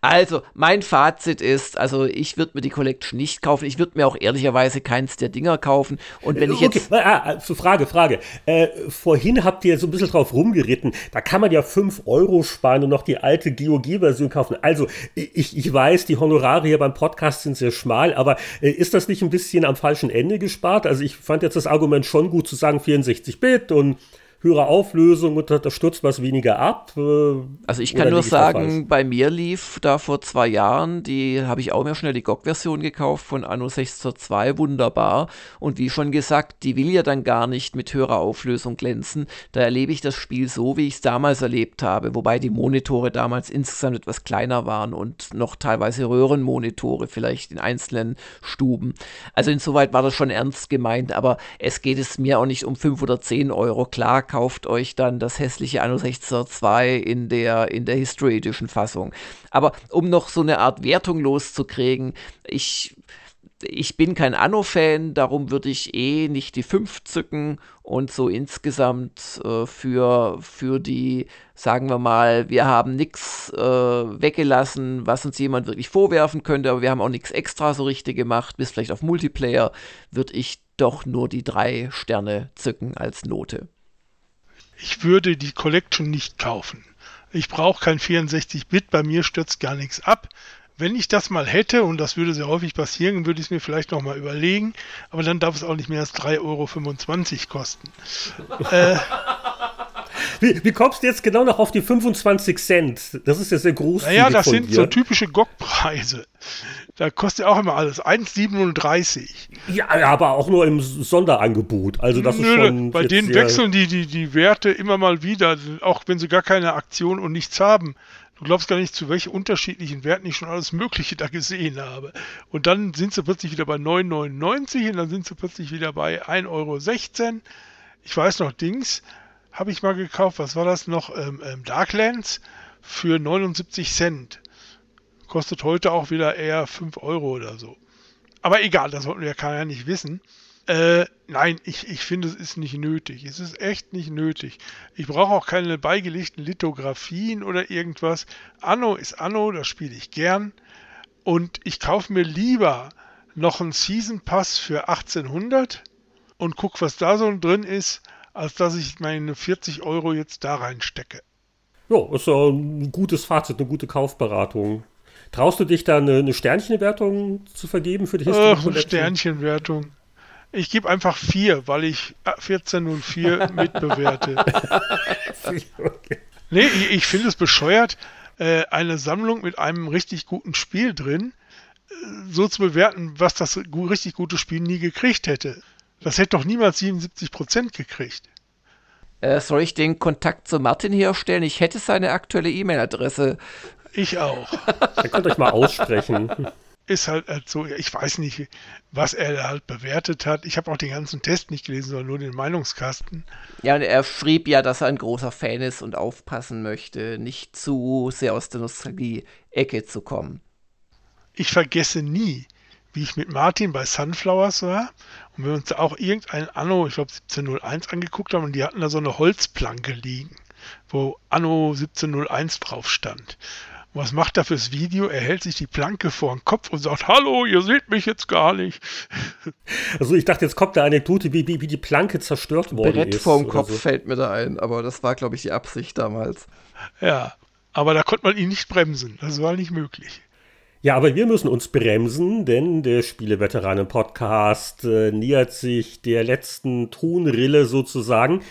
Also, mein Fazit ist, also ich würde mir die Collection nicht kaufen. Ich würde mir auch ehrlicherweise keins der Dinger kaufen. Und wenn ich okay. jetzt. Ah, ah, Frage, Frage. Äh, vorhin habt ihr so ein bisschen drauf rumgeritten. Da kann man ja 5 Euro sparen und noch die alte GOG-Version kaufen. Also, ich, ich weiß, die Honorare hier beim Podcast sind sehr schmal, aber äh, ist das nicht ein bisschen am falschen Ende gespart? Also, ich fand jetzt das Argument schon gut zu sagen, 64 Bit und höhere Auflösung und das stürzt was weniger ab. Äh, also ich kann nur sagen, bei mir lief da vor zwei Jahren, die habe ich auch mir schnell die GOG-Version gekauft von Anno 602, wunderbar. Und wie schon gesagt, die will ja dann gar nicht mit höherer Auflösung glänzen. Da erlebe ich das Spiel so, wie ich es damals erlebt habe, wobei die Monitore damals insgesamt etwas kleiner waren und noch teilweise Röhrenmonitore vielleicht in einzelnen Stuben. Also insoweit war das schon ernst gemeint, aber es geht es mir auch nicht um 5 oder 10 Euro. Klar kauft euch dann das hässliche Anno 16.2 in der, in der History Edition Fassung. Aber um noch so eine Art Wertung loszukriegen, ich ich bin kein Anno-Fan, darum würde ich eh nicht die 5 zücken und so insgesamt äh, für, für die, sagen wir mal, wir haben nichts äh, weggelassen, was uns jemand wirklich vorwerfen könnte, aber wir haben auch nichts extra so richtig gemacht, bis vielleicht auf Multiplayer, würde ich doch nur die drei Sterne zücken als Note ich würde die Collection nicht kaufen. Ich brauche kein 64-Bit, bei mir stürzt gar nichts ab. Wenn ich das mal hätte, und das würde sehr häufig passieren, würde ich es mir vielleicht nochmal überlegen, aber dann darf es auch nicht mehr als 3,25 Euro kosten. äh, wie, wie, kommst du jetzt genau noch auf die 25 Cent? Das ist ja sehr groß. Naja, das sind dir. so typische GOG-Preise. Da kostet ja auch immer alles 1,37. Ja, aber auch nur im Sonderangebot. Also das Nö, ist schon. Bei denen wechseln die, die, die Werte immer mal wieder, auch wenn sie gar keine Aktion und nichts haben. Du glaubst gar nicht, zu welchen unterschiedlichen Werten ich schon alles Mögliche da gesehen habe. Und dann sind sie plötzlich wieder bei 9,99 und dann sind sie plötzlich wieder bei 1,16 Euro. Ich weiß noch, Dings habe ich mal gekauft. Was war das noch? Ähm, ähm, Darklands für 79 Cent. Kostet heute auch wieder eher 5 Euro oder so. Aber egal, das wollten wir ja nicht wissen. Äh, nein, ich, ich finde, es ist nicht nötig. Es ist echt nicht nötig. Ich brauche auch keine beigelegten Lithografien oder irgendwas. Anno ist Anno, das spiele ich gern. Und ich kaufe mir lieber noch einen Season Pass für 1800 und gucke, was da so drin ist, als dass ich meine 40 Euro jetzt da reinstecke. Ja, ist ja ein gutes Fazit, eine gute Kaufberatung. Traust du dich da eine, eine Sternchenwertung zu vergeben für die History Ach, eine Sternchenwertung. Ich gebe einfach vier, weil ich 1404 mitbewerte. okay. Nee, ich, ich finde es bescheuert, äh, eine Sammlung mit einem richtig guten Spiel drin äh, so zu bewerten, was das richtig gute Spiel nie gekriegt hätte. Das hätte doch niemals 77% gekriegt. Äh, soll ich den Kontakt zu Martin herstellen? Ich hätte seine aktuelle E-Mail-Adresse. Ich auch. Ihr könnt euch mal aussprechen ist halt, halt so, ich weiß nicht, was er halt bewertet hat. Ich habe auch den ganzen Test nicht gelesen, sondern nur den Meinungskasten. Ja, und er schrieb ja, dass er ein großer Fan ist und aufpassen möchte, nicht zu sehr aus der Nostalgie-Ecke zu kommen. Ich vergesse nie, wie ich mit Martin bei Sunflowers war und wir uns da auch irgendein Anno, ich glaube 1701 angeguckt haben und die hatten da so eine Holzplanke liegen, wo Anno 1701 drauf stand. Was macht er fürs Video? Er hält sich die Planke vor den Kopf und sagt, hallo, ihr seht mich jetzt gar nicht. Also ich dachte, jetzt kommt eine Anekdote, wie, wie, wie die Planke zerstört worden Brett ist. vor dem Kopf so. fällt mir da ein, aber das war, glaube ich, die Absicht damals. Ja, aber da konnte man ihn nicht bremsen. Das war nicht möglich. Ja, aber wir müssen uns bremsen, denn der Spieleveteranen-Podcast äh, nähert sich der letzten Tonrille sozusagen.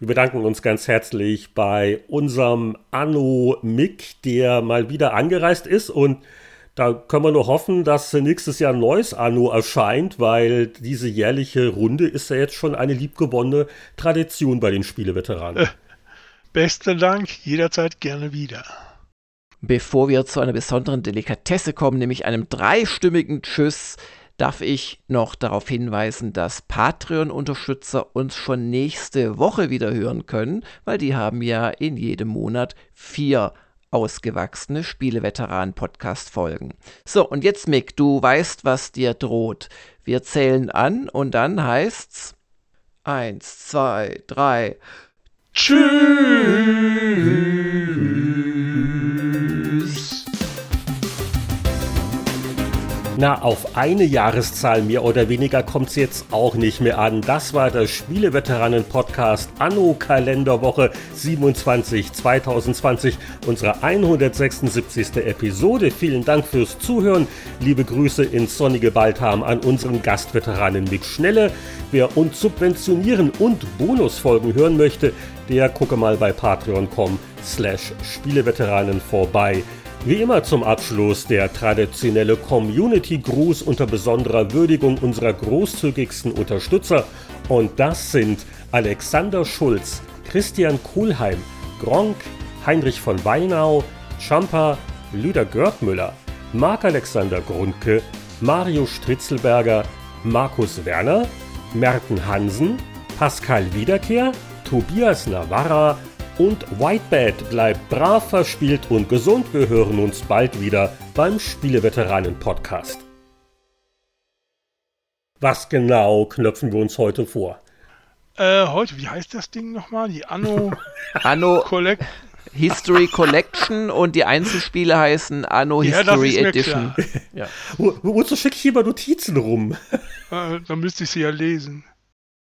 Wir bedanken uns ganz herzlich bei unserem Anno Mick, der mal wieder angereist ist und da können wir nur hoffen, dass nächstes Jahr ein neues Anno erscheint, weil diese jährliche Runde ist ja jetzt schon eine liebgewonnene Tradition bei den Spieleveteranen. Äh, besten Dank, jederzeit gerne wieder. Bevor wir zu einer besonderen Delikatesse kommen, nämlich einem dreistimmigen Tschüss, darf ich noch darauf hinweisen, dass Patreon-Unterstützer uns schon nächste Woche wieder hören können, weil die haben ja in jedem Monat vier ausgewachsene Spieleveteran-Podcast-Folgen. So, und jetzt Mick, du weißt, was dir droht. Wir zählen an und dann heißt's eins, zwei, drei. Tschüss. Na, auf eine Jahreszahl mehr oder weniger kommt es jetzt auch nicht mehr an. Das war der Spieleveteranen-Podcast Anno Kalenderwoche 27 2020, unsere 176. Episode. Vielen Dank fürs Zuhören. Liebe Grüße ins sonnige Baltham an unseren Gastveteranen Mick Schnelle. Wer uns subventionieren und Bonusfolgen hören möchte, der gucke mal bei patreon.com slash Spieleveteranen vorbei. Wie immer zum Abschluss der traditionelle Community-Gruß unter besonderer Würdigung unserer großzügigsten Unterstützer. Und das sind Alexander Schulz, Christian Kuhlheim, Gronk, Heinrich von Weinau, Champa, Lüder Görtmüller, Marc-Alexander Grundke, Mario Stritzelberger, Markus Werner, Merten Hansen, Pascal Wiederkehr, Tobias Navarra, und Whitebad bleibt brav verspielt und gesund. Wir hören uns bald wieder beim Spieleveteranen-Podcast. Was genau knöpfen wir uns heute vor? Äh, heute, wie heißt das Ding nochmal? Die Anno, Anno Collect History Collection und die Einzelspiele heißen Anno ja, History Edition. ja. Wo, wozu schicke ich hier mal Notizen rum? Äh, dann müsste ich sie ja lesen.